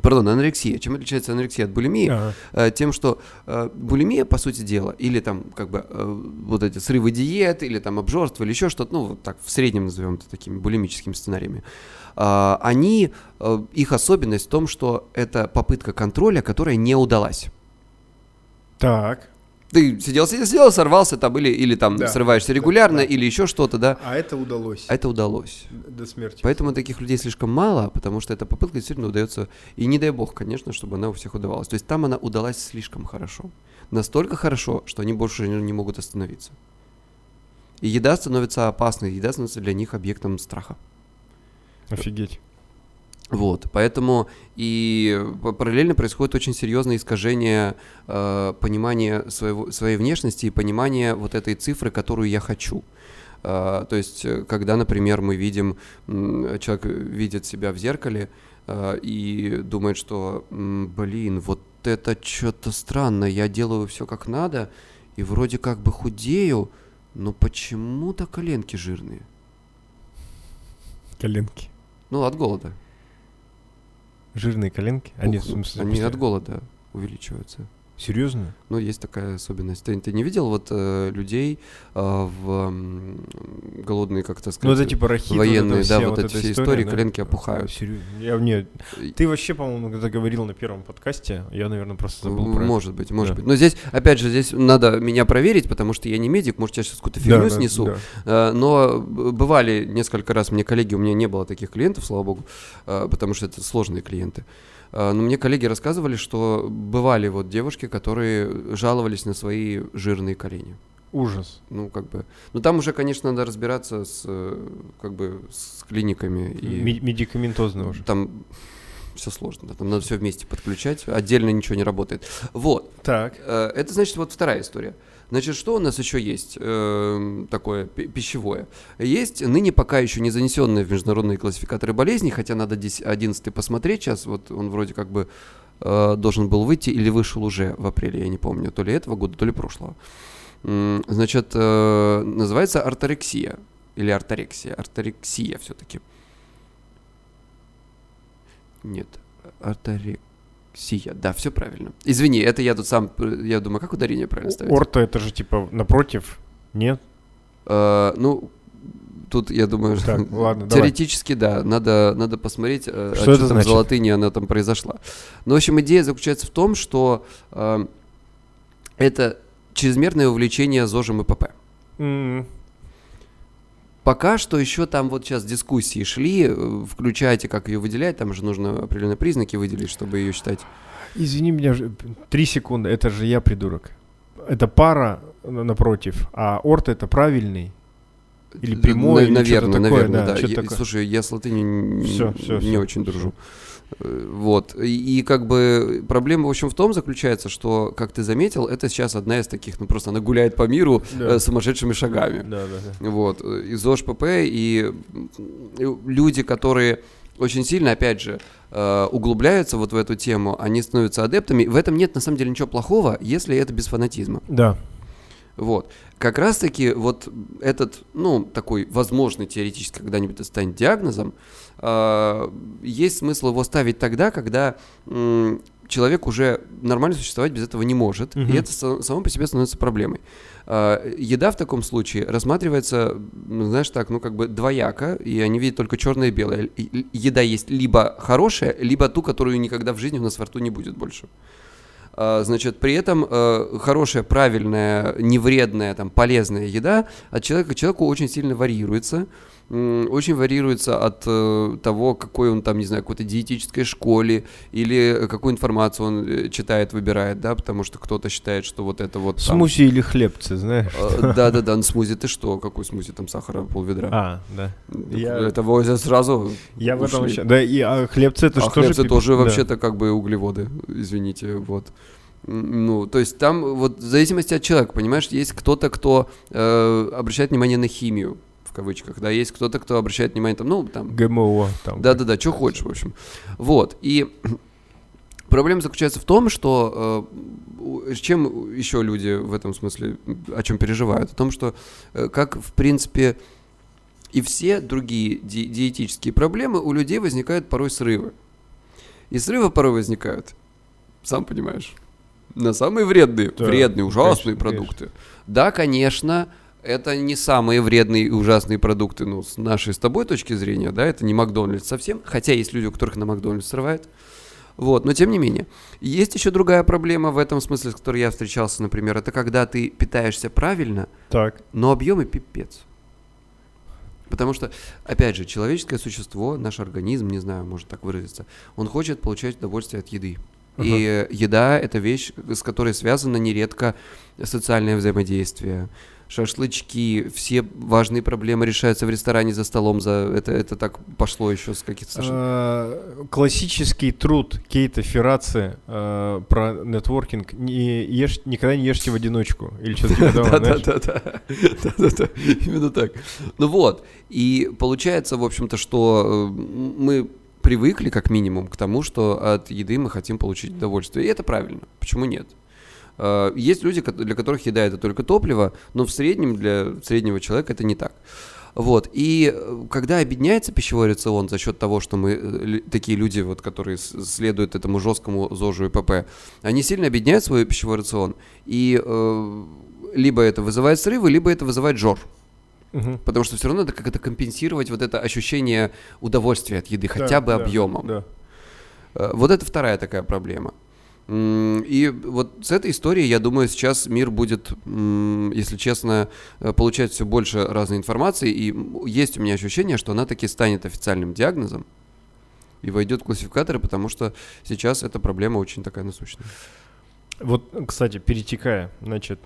Пардон, анорексия. Чем отличается анорексия от булимии? Ага. Э, Тем, что э, булимия, по сути дела, или там, как бы, э, вот эти срывы диет, или там обжорство, или еще что-то, ну, вот так, в среднем назовем это такими булимическими сценариями, а, они, их особенность в том, что это попытка контроля, которая не удалась. Так. Ты сидел, сидел, сидел, сорвался там или, или там Да, срываешься да, регулярно, да. или еще что-то, да. А это удалось. А это удалось. До смерти. Поэтому таких людей слишком мало, потому что эта попытка действительно удается. И не дай бог, конечно, чтобы она у всех удавалась. То есть там она удалась слишком хорошо. Настолько хорошо, что они больше не могут остановиться. И еда становится опасной, еда становится для них объектом страха. Офигеть. Вот, поэтому и параллельно происходит очень серьезное искажение э, понимания своего, своей внешности и понимания вот этой цифры, которую я хочу. Э, то есть, э, когда, например, мы видим, человек видит себя в зеркале э, и думает, что, блин, вот это что-то странно, я делаю все как надо, и вроде как бы худею, но почему-то коленки жирные. Коленки. Ну, от голода. Жирные коленки? Они, в Ух, смысле, они от голода увеличиваются Серьезно? Ну, есть такая особенность. Ты, ты не видел вот э, людей э, в м, голодные, как это Ну, сказать, это типа рахит, военные, вот да, вся вот, эти все истории, да? коленки опухают. Серьезно? Я, не, ты вообще, по-моему, когда говорил на первом подкасте, я, наверное, просто забыл про это. Может быть, может Да. быть. Но здесь, опять же, здесь надо меня проверить, потому что я не медик, может, я сейчас какую-то фигню Да, да, снесу. да. Э, Но бывали несколько раз мне коллеги, у меня не было таких клиентов, слава богу, э, потому что это сложные клиенты. Э, Но мне коллеги рассказывали, что бывали вот девушки, которые жаловались на свои жирные колени. Ужас. Ну, как бы. Ну, там уже, конечно, надо разбираться с, э, как бы, с клиниками. И Ме- Медикаментозно уже. там все сложно. да, Там надо все вместе подключать. Отдельно ничего не работает. Вот. Так. Э, Это значит вот вторая история. Значит, что у нас еще есть э, такое пи- пищевое? Есть ныне пока еще не занесенные в международные классификаторы болезней, хотя надо 11 посмотреть сейчас, вот он вроде как бы э, должен был выйти или вышел уже в апреле, я не помню, то ли этого года, то ли прошлого. Значит, э, называется арторексия или арторексия, арторексия все-таки. Нет, арторексия, да, все правильно. Извини, это я тут сам, э, я думаю, как ударение правильно ставить? Орто это же типа напротив. Нет? Э, ну, тут, я думаю, Так, ладно, давай. теоретически, да, надо, надо посмотреть, э, Что а это там значит? за латыни она там произошла. Ну, в общем, идея заключается в том, что э, это чрезмерное увлечение ЗОЖем и ПП. М, Пока что еще там вот сейчас дискуссии шли, э, включайте, как ее выделять, там же нужно определенные признаки выделить, чтобы ее считать. Извини меня, три секунды, это же я придурок. Это пара на- напротив, а орто это правильный. Или прямой, или наверное, такое, наверное, да, да. что-то Я- такое. слушай, я с латынью н- Всё, всё, не всё, очень дружу. Э, Вот. И, и как бы проблема, в общем, в том заключается, что, как ты заметил, это сейчас одна из таких, ну просто она гуляет по миру Да. э, сумасшедшими шагами. Да, да, да. Вот. И ЗОЖ ПП, и люди, которые очень сильно, опять же, э, углубляются вот в эту тему, они становятся адептами. В этом нет, на самом деле, ничего плохого, если это без фанатизма. Да. Вот. Как раз-таки вот этот, ну, такой возможный теоретически когда-нибудь это станет диагнозом, есть смысл его ставить тогда, когда человек уже нормально существовать без этого не может, Мгм. и это са- само по себе становится проблемой. А, еда в таком случае рассматривается, знаешь, так, ну, как бы двояко, и они видят только черное и белое. Еда есть либо хорошая, либо ту, которую никогда в жизни у нас во рту не будет больше. А, Значит, при этом э, хорошая, правильная, невредная, там, полезная еда от человека к человеку очень сильно варьируется. Очень варьируется от э, того, какой он там, не знаю, какой-то диетической школе или какую информацию он э, читает, выбирает, да, потому что кто-то считает, что вот это вот там... Смузи или хлебцы, знаешь? Э, Да-да-да, ну смузи ты что? Какой смузи? Там сахара полведра. А, да. я- Это возят сразу Я в этом вообще... Да, и а хлебцы это а же тоже... хлебцы пи- тоже да. вообще-то как бы углеводы, извините, вот. Ну, то есть там вот в зависимости от человека, понимаешь, есть кто-то, кто э, обращает внимание на химию, в кавычках, да, есть кто-то, кто обращает внимание там, ну, там, ГМО там. да-да-да, что хочешь, в общем. Вот, и проблема заключается в том, что э, у- чем еще люди в этом смысле, о чем переживают? О том, что э, как, в принципе, и все другие ди- диетические проблемы у людей возникают порой срывы. И срывы порой возникают, сам понимаешь, на самые вредные, Да, вредные, ужасные конечно, продукты. Да, конечно, это не самые вредные и ужасные продукты, ну, с нашей с тобой точки зрения, да, это не Макдональдс совсем, хотя есть люди, у которых на Макдональдс срывает. Вот, но тем не менее. Есть еще другая проблема в этом смысле, с которой я встречался, например, это когда ты питаешься правильно, Так. но объемы пипец. Потому что, опять же, человеческое существо, наш организм, не знаю, может так выразиться, он хочет получать удовольствие от еды. И э, еда – это вещь, с которой связано нередко социальное взаимодействие. Шашлычки, все важные проблемы решаются в ресторане за столом. За это, это так пошло еще с каких-то совершенно- Э, Классический труд Кейта Ферраци э, про нетворкинг не ешь, никогда не ешьте в одиночку или что-то типа того, знаешь? Да-да-да. Да-да-да. Именно так. Ну вот. И получается, в общем-то, что э, мы привыкли, как минимум, к тому, что от еды мы хотим получить удовольствие. И это правильно. Почему нет? Э, Есть люди, для которых еда это только топливо, но в среднем для среднего человека это не так. Вот. И э, когда объединяется пищевой рацион за счет того, что мы, э, такие люди, вот, которые следуют этому жесткому ЗОЖу и ПП, они сильно объединяют свой пищевой рацион, и э, либо это вызывает срывы, либо это вызывает жор. Мгм. Потому что все равно надо как-то компенсировать вот это ощущение удовольствия от еды, хотя Да, бы да, объемом. Да. Вот это вторая такая проблема. И вот с этой историей, я думаю, сейчас мир будет, если честно, э, получать все больше разной информации. И есть у меня ощущение, что она таки станет официальным диагнозом и войдет в классификаторы, потому что сейчас эта проблема очень такая насущная. Вот, кстати, перетекая, значит,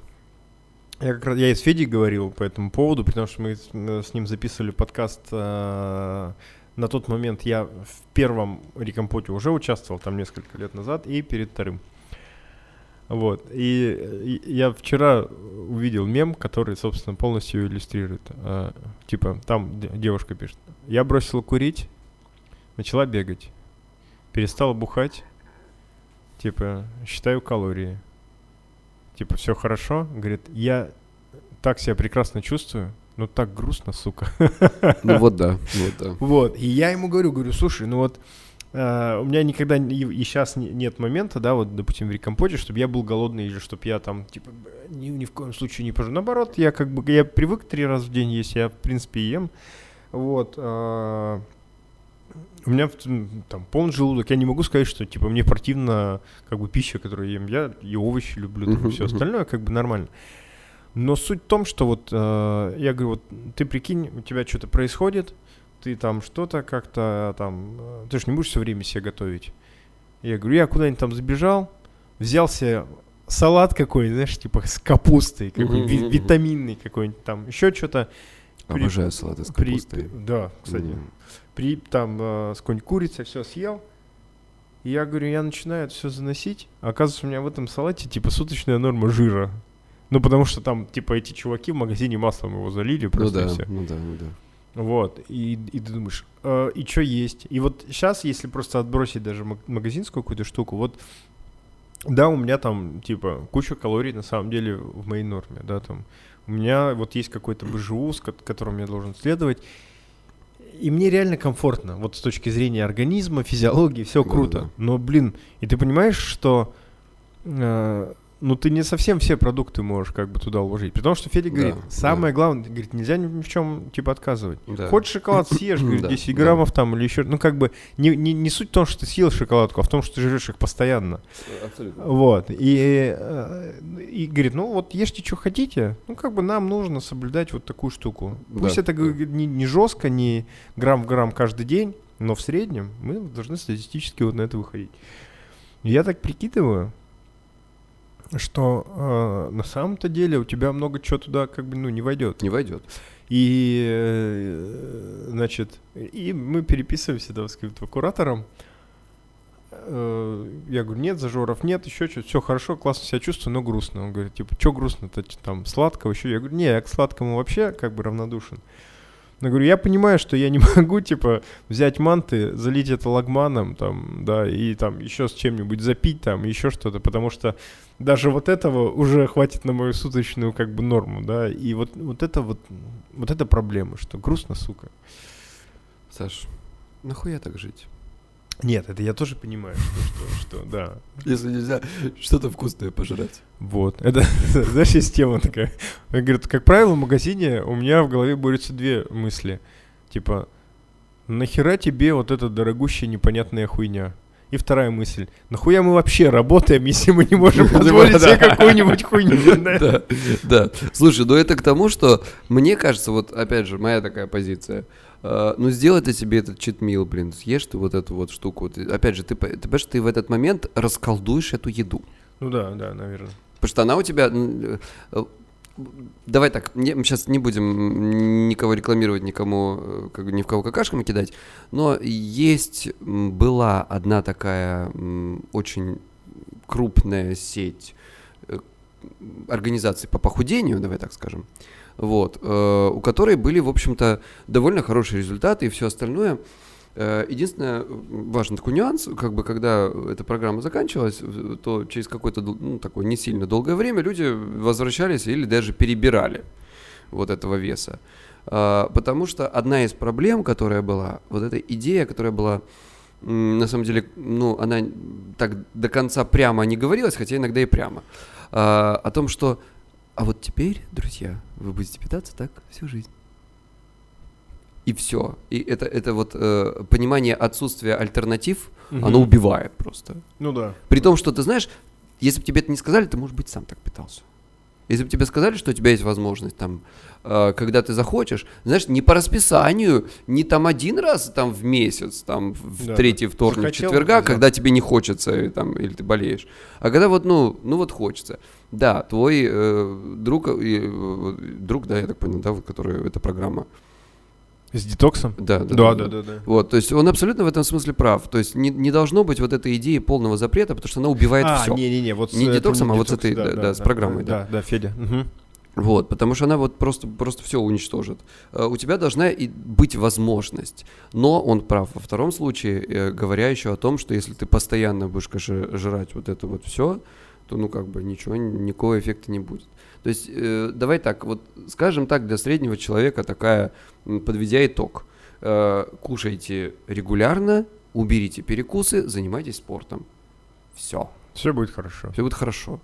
я как раз я и с Федей говорил по этому поводу, потому что мы с, э, с ним записывали подкаст. э, на тот момент я в первом рекомпоте уже участвовал, там несколько лет назад, и перед вторым. Вот. И, э, я вчера увидел мем, который, собственно, полностью иллюстрирует. Э, типа, там де- девушка пишет. Я бросила курить, начала бегать, перестала бухать, типа, считаю калории. Типа, все хорошо. Говорит, я так себя прекрасно чувствую, но так грустно, сука. Ну вот да, вот да. Вот, и я ему говорю, говорю, слушай, ну вот э, у меня никогда не- и, сейчас нет момента, да, вот, допустим, в рекомпоте, чтобы я был голодный или чтобы я там, типа, ни, ни в коем случае не пожу. Наоборот, я как бы, я привык три раза в день есть, я, в принципе, ем. Вот. э, у меня там полный желудок, я не могу сказать, что, типа, мне противно, как бы, пища, которую я ем. Я и овощи люблю, там, Мгм, все мгм. остальное, как бы, нормально. Но суть в том, что вот э, я говорю, вот ты прикинь, у тебя что-то происходит, ты там что-то как-то там, э, ты же не будешь все время себе готовить. Я говорю, я куда-нибудь там забежал, взял себе салат какой, знаешь, типа с капустой, какой, ви- витаминный какой-нибудь там, еще что-то. При- Обожаю салаты с При- капустой. да, кстати. М. При там э, с какой-нибудь курицей все съел. И я говорю, я начинаю это все заносить. Оказывается, у меня в этом салате типа суточная норма жира. Ну, потому что там, типа, эти чуваки в магазине маслом его залили Ну просто и да, всё. ну да, ну да. Вот, и, и ты думаешь, «Э, и что есть? И вот сейчас, если просто отбросить даже маг- магазинскую какую-то штуку, вот, да, у меня там, типа, куча калорий на самом деле в моей норме, да, там. У меня вот есть какой-то БЖУ, с ко- которым я должен следовать, и мне реально комфортно, вот с точки зрения организма, физиологии, все Да, круто. да. Но, блин, и ты понимаешь, что э, ну ты не совсем все продукты можешь как бы туда уложить. Потому что Федя Да, говорит, да. самое главное, говорит, нельзя ни в чем типа отказывать. Да. Хочешь шоколад съешь, говорит, Да, 10 да. граммов там или еще. Ну, как бы не, не, не суть в том, что ты съел шоколадку, а в том, что ты жрешь их постоянно. Абсолютно. Вот. И, э, и говорит, ну вот ешьте, что хотите. Ну, как бы нам нужно соблюдать вот такую штуку. Пусть Да, это да. не, не жестко, не грамм в грамм каждый день, но в среднем мы должны статистически вот на это выходить. Я так прикидываю, что э, на самом-то деле у тебя много чего туда как бы ну не войдет. Не войдет. И, э, значит, и мы переписываемся, да, с каким-то куратором. Э, Я говорю, нет, зажоров нет, еще что-то, все хорошо, классно себя чувствую, но грустно. Он говорит, типа, что грустно-то, там, сладкого еще? Я говорю, не, я к сладкому вообще как бы равнодушен. Я говорю, я понимаю, что я не могу, типа, взять манты, залить это лагманом, там, да, и там еще с чем-нибудь запить, там, еще что-то, потому что даже вот этого уже хватит на мою суточную, как бы, норму, да, и вот, вот это вот, вот это проблема, что грустно, сука. Саш, нахуя так жить? Нет, это я тоже понимаю, что, что, что, да. Если нельзя что-то вкусное пожрать. Вот. Это, знаешь, есть тема такая. Он говорит, как правило, в магазине у меня в голове борются две мысли. Типа, нахера тебе вот эта дорогущая непонятная хуйня? И вторая мысль, нахуя мы вообще работаем, если мы не можем позволить себе какую-нибудь хуйню? Да, да. Слушай, ну это к тому, что мне кажется, вот опять же, моя такая позиция. Э, Ну, сделай ты себе этот читмил, блин, съешь ты вот эту вот штуку. Ты- опять же, ты, ты понимаешь, ты в этот момент расколдуешь эту еду. Ну да, да, наверное. Потому что она у тебя... э, Давай так, не- мы сейчас не будем никого рекламировать, никому, э, как, ни в кого какашками кидать, но есть, была одна такая очень крупная сеть организаций по похудению, давай так скажем, вот, э, у которой были, в общем-то, довольно хорошие результаты и все остальное. Э, Единственное, важный такой нюанс, как бы, когда эта программа заканчивалась, то через какое-то, ну, такое не сильно долгое время люди возвращались или даже перебирали вот этого веса. А, потому что одна из проблем, которая была, вот эта идея, которая была, на самом деле, ну, она так до конца прямо не говорилась, хотя иногда и прямо, о том, что, а вот теперь, друзья, вы будете питаться так всю жизнь. И все. И это, это вот э, понимание отсутствия альтернатив, Мгм. оно убивает просто. Ну да. При том, что ты знаешь, если бы тебе это не сказали, ты, может быть, сам так питался. Если бы тебе сказали, что у тебя есть возможность, там, э, когда ты захочешь, знаешь, не по расписанию, не там один раз там в месяц, там в Да. третий вторник, Захотел, четверга, взял. когда тебе не хочется, и, там, или ты болеешь, а когда вот, ну, ну вот хочется. Да, твой э, друг, э, э, друг, да, я так понял, да, вот, который, эта программа. С детоксом? Да, да, Да, да, да, да. Вот, то есть он абсолютно в этом смысле прав. То есть не, не должно быть вот этой идеи полного запрета, потому что она убивает А, все. не-не-не, вот Не это детоксом, не а вот с детокс, этой, да, да, с программой, Да, да, Федя. Мгм. Вот, потому что она вот просто, просто все уничтожит. Э, У тебя должна и быть возможность. Но он прав во втором случае, э, говоря еще о том, что если ты постоянно будешь конечно, жрать вот это вот все, то ну как бы ничего, никакого эффекта не будет. То есть э, давай так, вот скажем так, для среднего человека такая, подведя итог, э, кушайте регулярно, уберите перекусы, занимайтесь спортом. Все. Все будет хорошо. Все будет хорошо.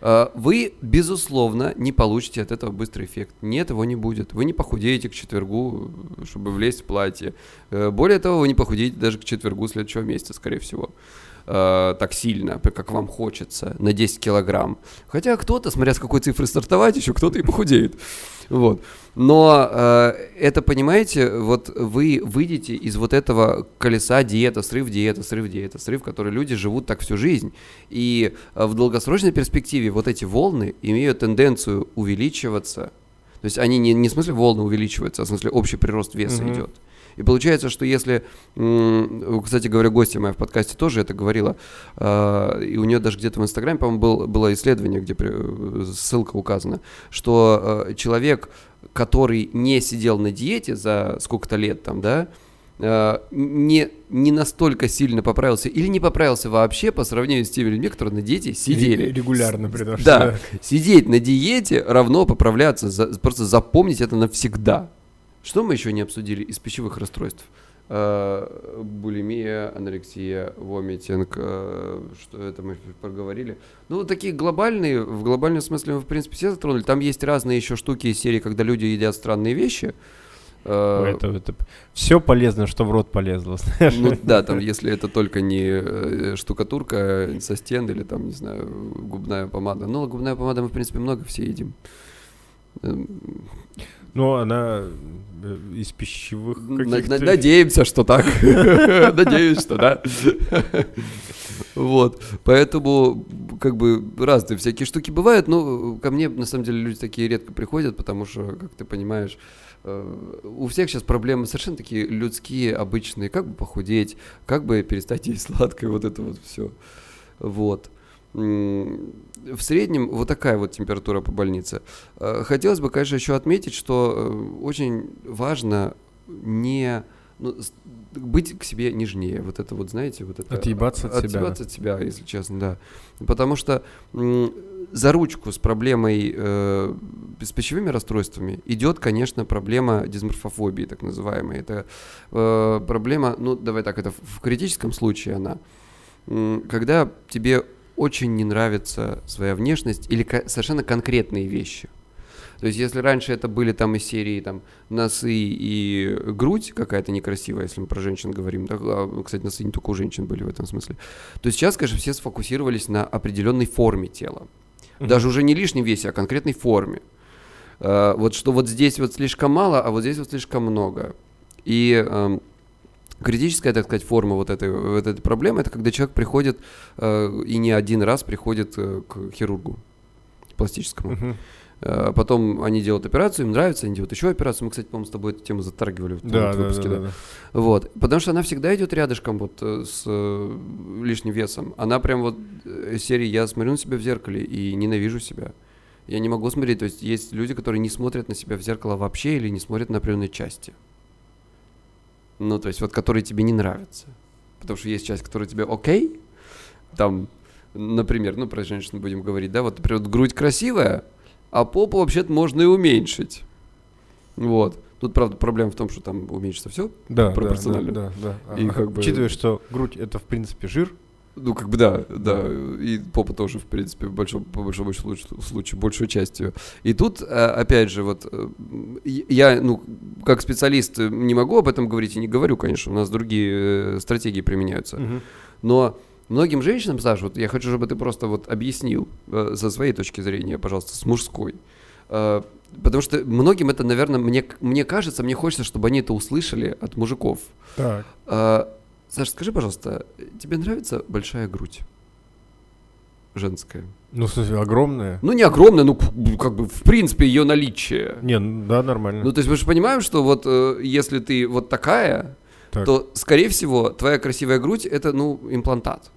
Э, Вы, безусловно, не получите от этого быстрый эффект. Нет, его не будет. Вы не похудеете к четвергу, чтобы влезть в платье. Э, Более того, вы не похудеете даже к четвергу следующего месяца, скорее всего. Э, Так сильно, как вам хочется, на 10 килограмм. Хотя кто-то, смотря с какой цифры стартовать, еще кто-то и похудеет. Вот. Но э, это, понимаете, вот вы выйдете из вот этого колеса диета, срыв диета, срыв диета, срыв, который люди живут так всю жизнь. И э, в долгосрочной перспективе вот эти волны имеют тенденцию увеличиваться. То есть они не, не в смысле волны увеличиваются, а в смысле общий прирост веса Мгм. идет. И получается, что если, кстати говоря, гостья моя в подкасте тоже это говорила, э, и у нее даже где-то в Инстаграме, по-моему, был, было исследование, где э, ссылка указана, что э, человек, который не сидел на диете за сколько-то лет там, да, э, не, не настолько сильно поправился или не поправился вообще по сравнению с теми людьми, которые на диете сидели. Ре- Регулярно, при том, Да, сидеть на диете равно поправляться, за- просто запомнить это навсегда. Что мы еще не обсудили из пищевых расстройств? Э, Булимия, анорексия, вомитинг, э, что это мы проговорили. Ну, такие глобальные, в глобальном смысле мы, в принципе, все затронули. Там есть разные еще штуки из серии, когда люди едят странные вещи. Э, Это, все полезно, что в рот полезло, знаешь. ну да, там, если это только не штукатурка со стен или там, не знаю, губная помада. Ну, губная помада мы, в принципе, много все едим. Но она э, из пищевых каких-то... на- Надеемся, что так. Надеюсь, что да. Вот. Поэтому, как бы, разные всякие штуки бывают. Но ко мне, на самом деле, люди такие редко приходят, потому что, как ты понимаешь, э, у всех сейчас проблемы совершенно такие людские, обычные. Как бы похудеть, как бы перестать есть сладкое, вот это вот все. Вот. В среднем вот такая вот температура по больнице. Э, Хотелось бы, конечно, еще отметить, что э, очень важно не ну, быть к себе нежнее. Вот это вот, знаете, вот это... Отъебаться от себя, да. Отъебаться от себя, если честно, да. Потому что за ручку с проблемой, э, с пищевыми расстройствами идет, конечно, проблема дисморфофобии, так называемая. Это э, проблема, ну, давай так, это в критическом случае она. Когда тебе очень не нравится своя внешность или совершенно конкретные вещи. То есть, если раньше это были там из серии там носы и грудь какая-то некрасивая, если мы про женщин говорим, да, кстати, носы не только у женщин были в этом смысле, то сейчас, конечно, все сфокусировались на определенной форме тела. Мгм. Даже уже не лишнем весе, а конкретной форме. Э, Вот что вот здесь вот слишком мало, а вот здесь вот слишком много. И эм, критическая, так сказать, форма вот этой, вот этой проблемы, это когда человек приходит э, и не один раз приходит э, к хирургу пластическому. Мгм. Э, Потом они делают операцию, им нравится, они делают еще операцию. Мы, кстати, по-моему, с тобой эту тему затрагивали в том Да, вот да, выпуске, да, да, да. Вот. Потому что она всегда идет рядышком вот э, с э, лишним весом. Она прям вот э, серии «Я смотрю на себя в зеркале и ненавижу себя». Я не могу смотреть. То есть есть люди, которые не смотрят на себя в зеркало вообще или не смотрят на определенные части. Ну, то есть вот которые тебе не нравятся. Потому что есть часть, которая тебе окей. Там, например, ну, про женщин будем говорить, да, вот, например, вот грудь красивая, а попу вообще-то можно и уменьшить. Вот. Тут, правда, проблема в том, что там уменьшится все. Да, Пропорционально. Да, да, да. И А, как бы- Учитывая, что грудь это в принципе жир. Ну, как бы да, да, и попа тоже, в принципе, в большом, по большому случ- случаю, большую частью. И тут, э, опять же, вот э, я, ну, как специалист э, не могу об этом говорить и не говорю, конечно, у нас другие стратегии применяются. Но многим женщинам, Саша, вот я хочу, чтобы ты просто вот объяснил со своей точки зрения, пожалуйста, с мужской. Потому что многим это, наверное, мне, мне кажется, мне хочется, чтобы они это услышали от мужиков. Так. Саша, скажи, пожалуйста, тебе нравится большая грудь? Женская. Ну, в смысле, огромная. Ну, не огромная, ну, как бы, в принципе, ее наличие. Не, да, нормально. Ну, то есть мы же понимаем, что вот э, если ты вот такая, Так. то, скорее всего, твоя красивая грудь — это, ну, имплантат.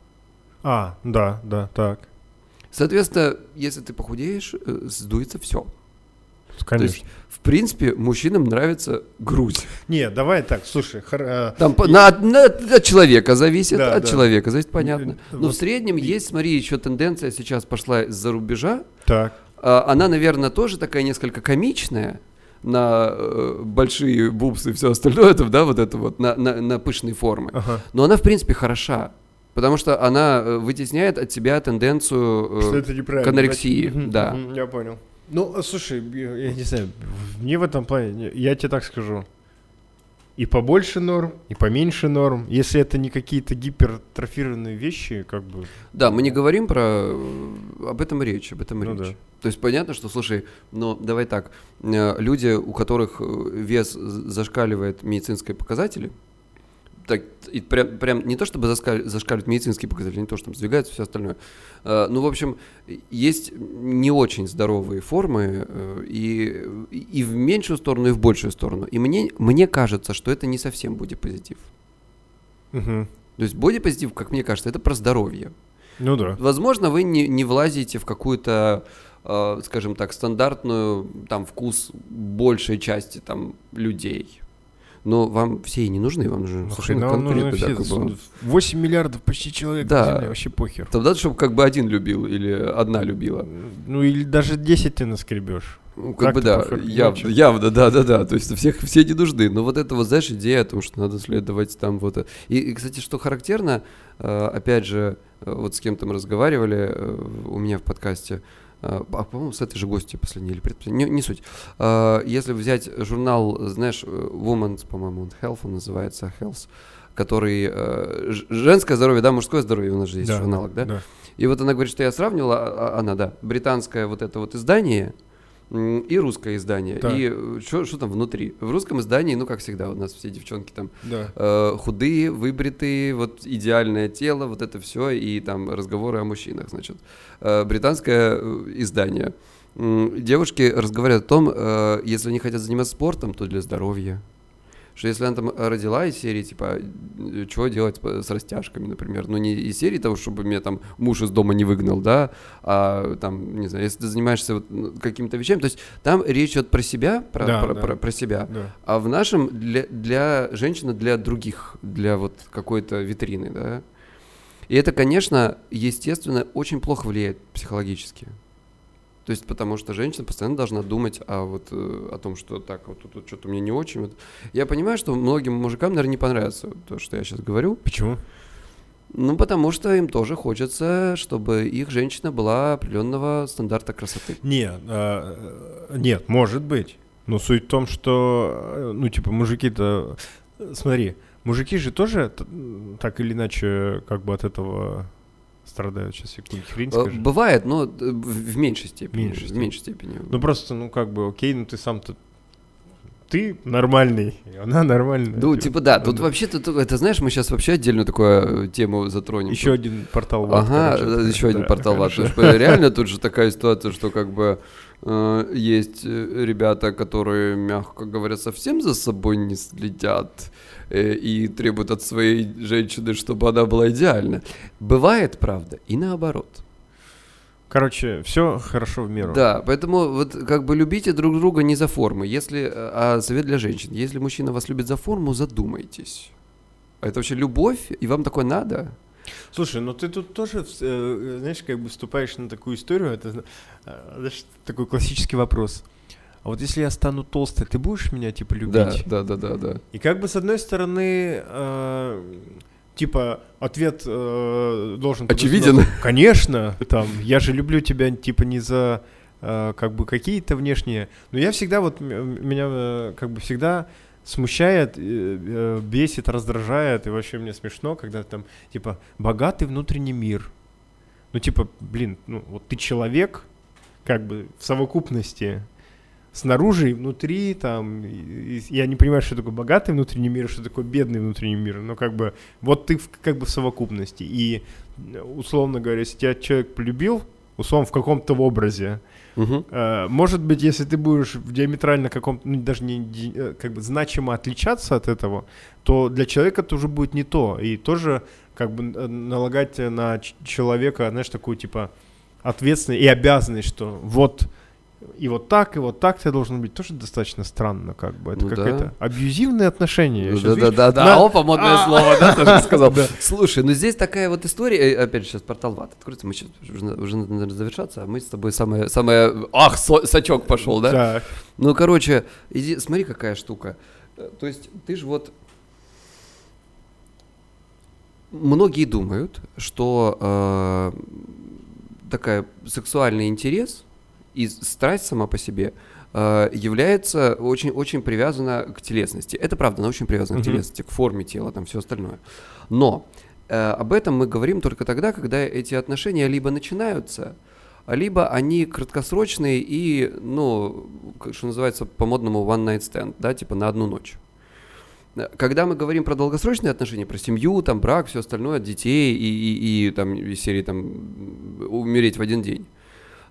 А, да, да, так. Соответственно, если ты похудеешь, э, сдуется все. Конечно. То есть, принципе, мужчинам нравится грудь. Не, давай так, слушай, хор- э, Там по- на, на- от человека зависит, Да, от да. человека зависит, понятно. Э, Но вот в среднем есть, смотри, еще тенденция сейчас пошла из-за рубежа. так. А, Она, наверное, тоже такая несколько комичная на э, большие бубсы и все остальное, это, да, вот это вот, на, на, на пышные формы. Ага. Но она, в принципе, хороша, потому что она э, вытесняет от себя тенденцию... э, к анорексии, да. Я понял. Ну, а, слушай, я не знаю, мне в этом плане, не- я тебе так скажу, и побольше норм, и поменьше норм. Если это не какие-то гипертрофированные вещи, как бы... Да, мы не говорим про... э, Об этом речь, об этом Ну речь. да. То есть понятно, что, слушай, ну давай так, э, люди, у которых э, вес зашкаливает медицинские показатели, так, и прям, прям не то чтобы зашкаливают медицинские показатели, не то, что там сдвигаются, все остальное. Э, Ну, в общем, есть не очень здоровые формы э, и, и в меньшую сторону, и в большую сторону. И мне, мне кажется, что это не совсем бодипозитив. Мгм. То есть бодипозитив, как мне кажется, это про здоровье. Ну да. Возможно, вы не, не влазите в какую-то, э, скажем так, стандартную там вкус большей части там людей. Но вам все и не нужны, вам нужны да, как бы. 8 миллиардов почти человек Да. на Земле, вообще похер. Тогда, чтобы как бы один любил или одна любила. Ну или даже 10 ты наскребешь. Ну, как Так бы да, похож- явно, да, да, да. То есть всех все не нужны. Но вот это вот, знаешь, идея о том, что надо следовать там вот. э, И, и, кстати, что характерно, э, опять же, э, вот с кем-то мы разговаривали у меня в подкасте, а, по-моему, с этой же гостью последней или предпоследней, не, не суть. Э, Если взять журнал, знаешь, э, Woman's, по-моему, он Health он называется, Health, который э, женское здоровье, да, мужское здоровье у нас же есть в журналах, да? И вот она говорит, что я сравнивала, а- а- она, да, британское вот это вот издание и русское издание. Так. И что там внутри? В русском издании, ну, как всегда, у нас все девчонки там Да. э, худые, выбритые, вот идеальное тело, вот это все, и там разговоры о мужчинах, значит. Э, британское э, издание. Девушки разговаривают о том, э, если они хотят заниматься спортом, то для здоровья. Что если она там родила из серии, типа, что делать с растяжками, например. Ну, не из серии того, чтобы меня там муж из дома не выгнал, да, а там, не знаю, если ты занимаешься вот, ну, какими-то вещами, то есть там речь идет про себя, про, Да, про, да. про- про себя, Да. а в нашем для, для женщины, для других, для вот какой-то витрины, да. И это, конечно, естественно, очень плохо влияет психологически. То есть потому что женщина постоянно должна думать о, вот, э, о том, что так, вот тут вот что-то мне не очень. Вот. Я понимаю, что многим мужикам, наверное, не понравится то, что я сейчас говорю. Почему? Ну, потому что им тоже хочется, чтобы их женщина была определенного стандарта красоты. Не, а, э, нет, может быть. Но суть в том, что, э, ну, типа, мужики-то... э, Смотри, мужики же тоже так или иначе как бы от этого страдают. Сейчас, секунду, хрень Э, скажи. Бывает, но э, в меньшей степени. Меньшей в меньшей степени. Ну, просто, ну, как бы, окей, ну, ты сам-то... Ты нормальный, и она нормальная. Ну, типа, да, тут да. вообще-то, это знаешь, мы сейчас вообще отдельную такую э, тему затронем. Еще Тут- один портал ВАД, Ага, короче, да, еще один да, портал ВАД. реально тут же такая ситуация, что как бы есть э, ребята, которые, мягко говоря, совсем за собой не следят э, и требуют от своей женщины, чтобы она была идеальна. Бывает, правда, и наоборот. Короче, все хорошо в меру. Да, поэтому вот как бы любите друг друга не за формы. Если, э, а совет для женщин, если мужчина вас любит за форму, задумайтесь. Это вообще любовь, и вам такое надо? Слушай, ну ты тут тоже, э, знаешь, как бы вступаешь на такую историю, это, э, знаешь, такой классический вопрос. а вот если я стану толстой, ты будешь меня, типа, любить? Да, да, да, да, да. И как бы, с одной стороны, э, типа, ответ э, должен... Очевиден. подразумевать, Конечно, там, я же люблю тебя, типа, не за э, как бы какие-то внешние... Но я всегда вот, меня как бы всегда смущает, э, э, бесит, раздражает, и вообще мне смешно, когда там, типа, богатый внутренний мир. Ну, типа, блин, ну, вот ты человек, как бы в совокупности снаружи и внутри, там, и- и я не понимаю, что такое богатый внутренний мир, что такое бедный внутренний мир, но как бы, вот ты в- как бы в совокупности, и, э, условно говоря, если тебя человек полюбил, условно, в каком-то образе, Э, Может быть, если ты будешь в диаметрально каком-то, ну, даже не э, как бы значимо отличаться от этого, то для человека это уже будет не то. И тоже как бы э, налагать на человека, знаешь, такую типа ответственность и обязанность, что вот и вот так, и вот так ты должен быть, тоже достаточно странно, как бы. Это Ну да. какое-то абьюзивные отношения. Я Ну Да, да, да, да. на- Опа, модное А. слово, да, ты же сказал. Слушай, ну здесь такая вот история, э, опять же, сейчас портал ват откроется, мы сейчас уже, на- уже надо, завершаться, а мы с тобой самое, самое, ах, сачок пошел, да? Ну, короче, иди, смотри, какая штука. Э, То есть ты же вот... Многие думают, что э, такая сексуальный интерес и страсть сама по себе э, является очень, очень привязана к телесности. Это правда, она очень привязана к Мгм. телесности, к форме тела, там все остальное. Но э, об этом мы говорим только тогда, когда эти отношения либо начинаются, либо они краткосрочные и, ну, как- что называется по-модному one night stand, да, типа на одну ночь. Э, Когда мы говорим про долгосрочные отношения, про семью, там, брак, все остальное, детей и, и, и там из серии там умереть в один день,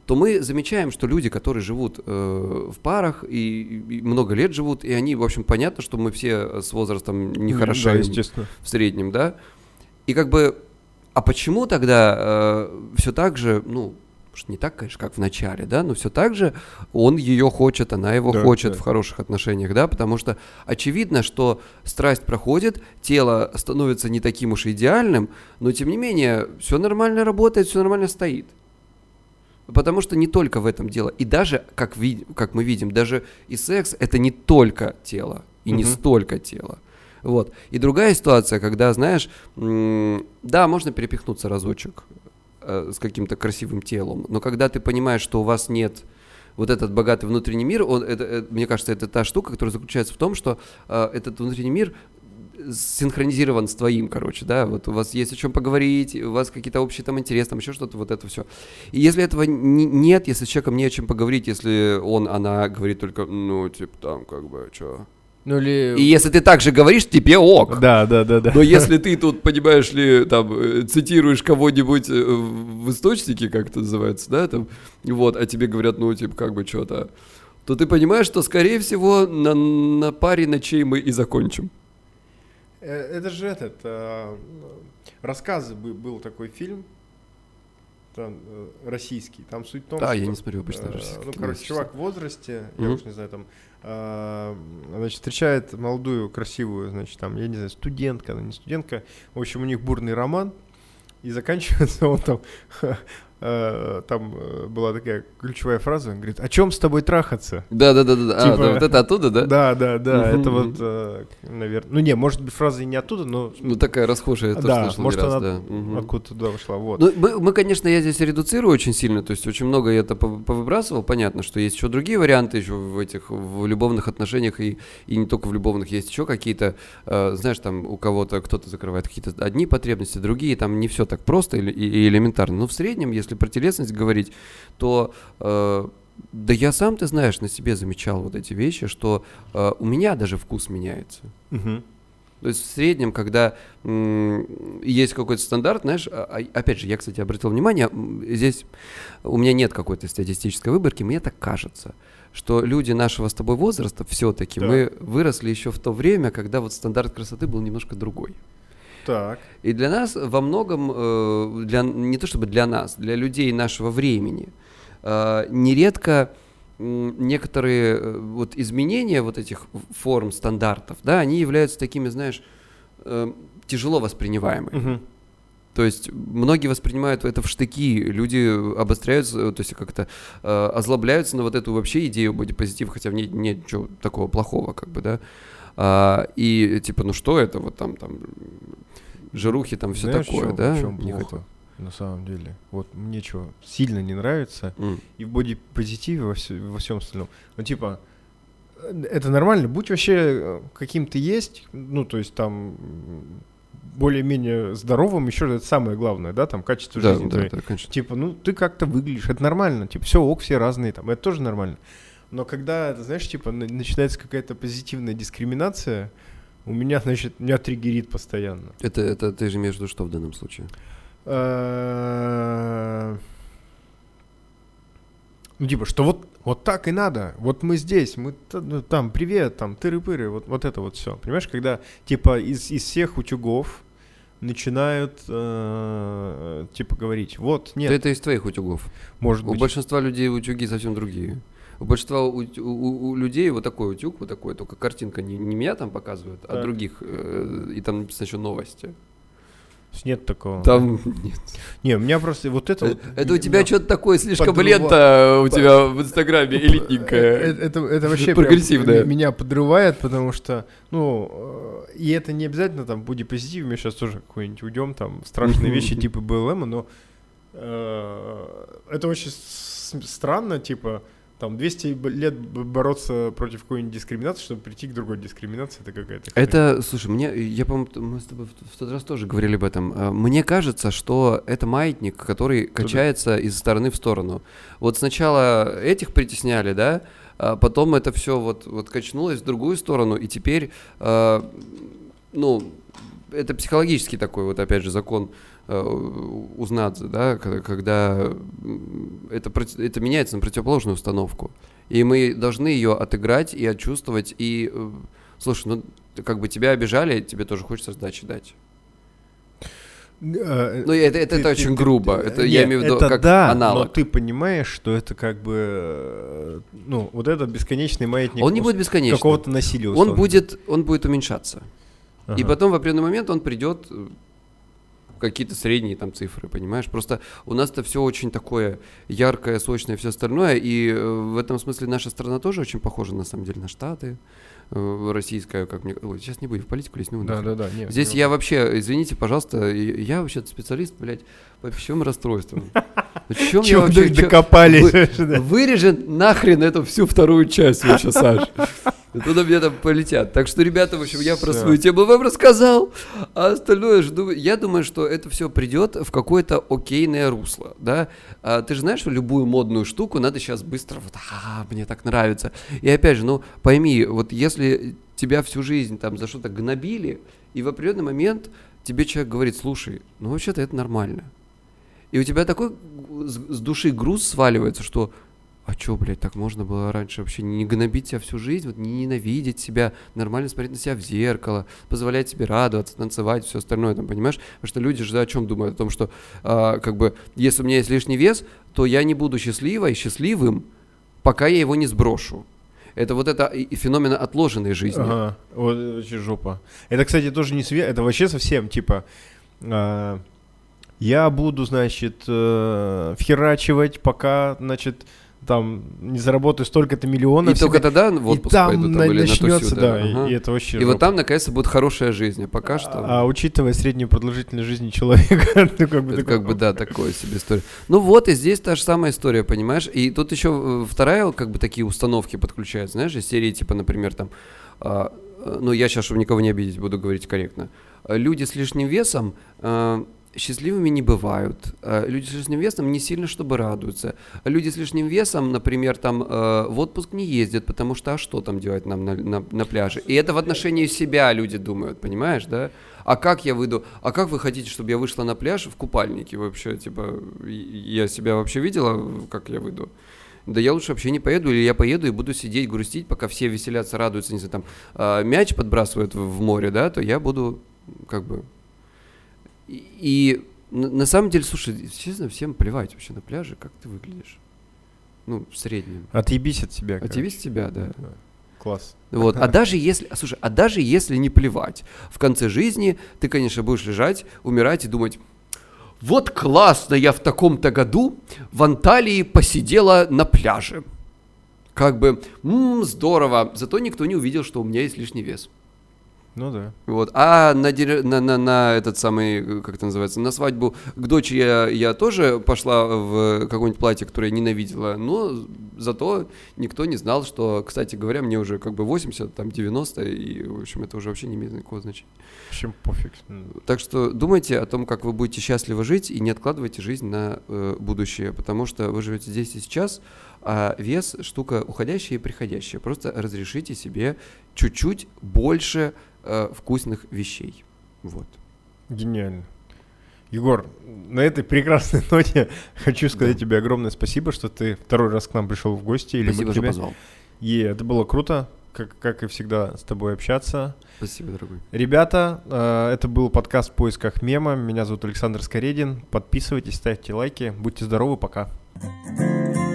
то мы замечаем, что люди, которые живут э, в парах и, и много лет живут, и они, в общем, понятно, что мы все с возрастом не Да, естественно. в среднем, да? И как бы, а почему тогда все так же, ну, может, не так, конечно, как в начале, да, но все так же он ее хочет, она его Да, хочет да. в хороших отношениях, да, потому что очевидно, что страсть проходит, тело становится не таким уж идеальным, но тем не менее все нормально работает, все нормально стоит. Потому что не только в этом дело. И даже, как, ви- как мы видим, даже и секс это не только тело, и не Мгм. столько тело. Вот. И другая ситуация, когда, знаешь, м, да, можно перепихнуться разочек э, с каким-то красивым телом, но когда ты понимаешь, что у вас нет вот этот богатый внутренний мир, он, это, э, мне кажется, это та штука, которая заключается в том, что э, этот внутренний мир синхронизирован с твоим, короче, да, вот у вас есть о чем поговорить, у вас какие-то общие там интересы, там еще что-то, вот это все. И если этого не- нет, если с человеком не о чем поговорить, если он, она говорит только, ну, типа, там, как бы, что. Ну или... И если ты так же говоришь, тебе ок. Да, да, да, да. Но если ты тут, понимаешь ли, там, э, цитируешь кого-нибудь э, в источнике, как это называется, да, там, вот, а тебе говорят, ну, типа, как бы что-то, то ты понимаешь, что, скорее всего, на, на паре ночей мы и закончим. Э, Это же этот э, рассказы бы- был такой фильм там, э, российский. Там суть в том, Да, что я не смотрю обычно э, российское ну короче, чувак в возрасте, я Мгм. уж не знаю там, э, значит встречает молодую красивую, значит там, я не знаю, студентка, она не студентка. В общем, у них бурный роман. И заканчивается он там, там э, была такая ключевая фраза, он говорит, о чем с тобой трахаться? Да, да, да, да. А, Типа- да, вот это оттуда, да? Да, да, да, это вот, наверное, ну не, может быть, фраза и не оттуда, но Ну, такая расхожая, я тоже да, слышал может, раз, она да. Откуда туда вышла, вот. Ну, мы, мы, конечно, я здесь редуцирую очень сильно, то есть очень много я это пов- повыбрасывал, понятно, что есть еще другие варианты еще в этих, в любовных отношениях, и, и не только в любовных, есть еще какие-то, э, знаешь, там у кого-то, кто-то закрывает какие-то одни потребности, другие, там не все так просто или, и элементарно, но в среднем, если про телесность говорить, то... э, да я сам, ты знаешь, на себе замечал вот эти вещи, что э, у меня даже вкус меняется. Мгм. То есть в среднем, когда есть какой-то стандарт, знаешь, а- а- опять же, я, кстати, обратил внимание, здесь у меня нет какой-то статистической выборки, мне так кажется, что люди нашего с тобой возраста все-таки Так. мы выросли еще в то время, когда вот стандарт красоты был немножко другой. Так. И для нас во многом, э, для, не то чтобы для нас, для людей нашего времени, э, нередко некоторые э, вот изменения вот этих форм стандартов, да, они являются такими, знаешь, тяжело воспринимаемыми. Мгм. То есть многие воспринимают это в штыки, люди обостряются, то есть как-то э, озлобляются на вот эту вообще идею бодипозитива, хотя в ней нет ничего такого плохого, как бы, да. А, и типа, ну что это, вот там, там, жирухи, там все Знаешь, такое, в чём- да? в Не плохо, хотел. на самом деле? Вот мне что сильно не нравится, М. и в бодипозитиве во, во всем остальном. Ну, типа, это нормально, будь вообще э, каким ты есть, ну, то есть там более-менее здоровым, еще это самое главное, да, там качество Да, жизни да, твоей. да, конечно. Типа, ну, ты как-то выглядишь, это нормально, типа, все ок, все разные, там, это тоже нормально. Но когда, знаешь, типа, на- начинается какая-то позитивная дискриминация, у меня, значит, меня триггерит постоянно. Это, это ты же виду что в данном случае? Э, Ну, типа, что вот, вот так и надо. Вот мы здесь, мы ну, там, привет, там, тыры-пыры, вот, вот это вот все. Понимаешь, когда, типа, из, из всех утюгов начинают, э, типа, говорить, вот, нет, это из твоих утюгов. может У быть, большинства людей утюги совсем другие. У большинства у, у- у людей вот такой утюг, вот такой, только картинка не, не меня там показывают, а Так. других. э, и там написано еще новости. нет такого. Там нет. Не, у меня просто вот это вот... Это у меня- тебя что-то такое слишком подрыва- лента у тебя в Инстаграме Э, элитненькая. Это, это вообще м- меня подрывает, потому что, ну, э, и это не обязательно там будет позитив, мы сейчас тоже какой-нибудь уйдем, там страшные вещи типа БЛМ, но э, это очень странно, типа, там 200 б- лет бороться против какой-нибудь дискриминации, чтобы прийти к другой дискриминации, это какая-то... Это, слушай, мне, я, по-моему, т- мы с тобой в, в тот раз тоже говорили об этом. А, Мне кажется, что это маятник, который качается из стороны в сторону. Вот сначала этих притесняли, да, а потом это все вот, вот качнулось в другую сторону, и теперь, а, ну, это психологический такой вот, опять же, закон э, Узнадзе, да, когда, это, это меняется на противоположную установку. И мы должны ее отыграть и отчувствовать. И, э, слушай, ну, как бы тебя обижали, тебе тоже хочется сдачи дать. Э, Ну, это, это, ты- это ты- очень ты- грубо. ты- это не, я имею в виду это как да, аналог. но ты понимаешь, что это как бы, э, ну, вот это бесконечный маятник Он не будет бесконечным. какого-то насилия. Он будет, он будет уменьшаться. И Ага. потом в определенный момент он придет э, какие-то средние там цифры, понимаешь? Просто у нас-то все очень такое яркое, сочное, все остальное, и э, в этом смысле наша страна тоже очень похожа на самом деле на Штаты, э, российская, как мне... Ой, сейчас не будем в политику лезть, ну Да, да, да. нет, Здесь ну, я вообще, извините, пожалуйста, я вообще специалист, блядь, по пищевым расстройствам. Мне Чё вообще- докопались? Вы- Вырежи нахрен эту всю вторую часть вообще, Саш. Туда мне там полетят. Так что, ребята, в общем, я про свою тему вам рассказал, а остальное жду. Я думаю, что это все придет в какое-то окейное русло, да. А ты же знаешь, что любую модную штуку надо сейчас быстро, вот, а, мне так нравится. И опять же, ну, пойми, вот если тебя всю жизнь там за что-то гнобили, и в определенный момент тебе человек говорит, слушай, ну, вообще-то это нормально. И у тебя такой с, с души груз сваливается, что а чё, блядь, так можно было раньше вообще не гнобить себя всю жизнь, вот не ненавидеть себя, нормально смотреть на себя в зеркало, позволять себе радоваться, танцевать, все остальное, там, понимаешь? Потому что люди же о чем думают? О том, что, а, как бы, если у меня есть лишний вес, то я не буду счастливой, счастливым, пока я его не сброшу. Это вот это и- феномен отложенной жизни. Ага, вот вообще жопа. Это, кстати, тоже не свет, это вообще совсем, типа, а, я буду, значит, э, вхерачивать, пока, значит, там, не заработаю столько-то миллионов И только себе, тогда в и отпуск там пойду на- там, или на начнется, тусю, да, и- ага. и, это вообще И вот жопа. там, наконец-то, будет хорошая жизнь. А пока что... А, а учитывая среднюю продолжительность жизни человека, ну, как бы, Это такой, как бы, да, такое себе история. Ну вот, и здесь та же самая история, понимаешь? И тут еще вторая, как бы, такие установки подключаются, знаешь, из серии, типа, например, там, а, э, ну, я сейчас, чтобы никого не обидеть, буду говорить корректно. А, Люди с лишним весом а, счастливыми не бывают. А, Люди с лишним весом не сильно, чтобы радуются. Люди с лишним весом, например, там, э, в отпуск не ездят, потому что, а что там делать нам на, на- на пляже? И это в отношении себя люди думают, понимаешь, да? А как я выйду? А как вы хотите, чтобы я вышла на пляж в купальнике вообще? Типа, я себя вообще видела, как я выйду? Да я лучше вообще не поеду, или я поеду и буду сидеть, грустить, пока все веселятся, радуются, не знаю, там, а, мяч подбрасывают в море, да, то я буду, как бы... И, и на, самом деле, слушай, честно, всем плевать вообще на пляже, как ты выглядишь. Ну, в среднем. Отъебись от себя. Тебе с тебя, да. Класс. Вот. А даже если, а, слушай, а даже если не плевать, в конце жизни ты, конечно, будешь лежать, умирать и думать, Вот классно я в таком-то году в Анталии посидела на пляже. Как бы, м здорово, зато никто не увидел, что у меня есть лишний вес. Ну да. Вот. А на, на, на, на этот самый, как это называется, на свадьбу к дочери я, я тоже пошла в какое-нибудь платье, которое я ненавидела, но зато никто не знал, что, кстати говоря, мне уже как бы 80, там 90, и, в общем, это уже вообще не имеет никакого значения. В общем, пофиг. Так что думайте о том, как вы будете счастливо жить, и не откладывайте жизнь на э, будущее, потому что вы живете здесь и сейчас, а вес штука уходящая и приходящая. Просто разрешите себе чуть-чуть больше э, вкусных вещей. Вот. Гениально. Егор, на этой прекрасной ноте хочу сказать тебе огромное спасибо, что ты второй раз к нам пришел в гости. Или мы Спасибо, что тебе. позвал. И это было круто, как, как и всегда, с тобой общаться. Спасибо, дорогой. Ребята, э, это был подкаст в поисках мема. Меня зовут Александр Скоредин. Подписывайтесь, ставьте лайки. Будьте здоровы, пока. thank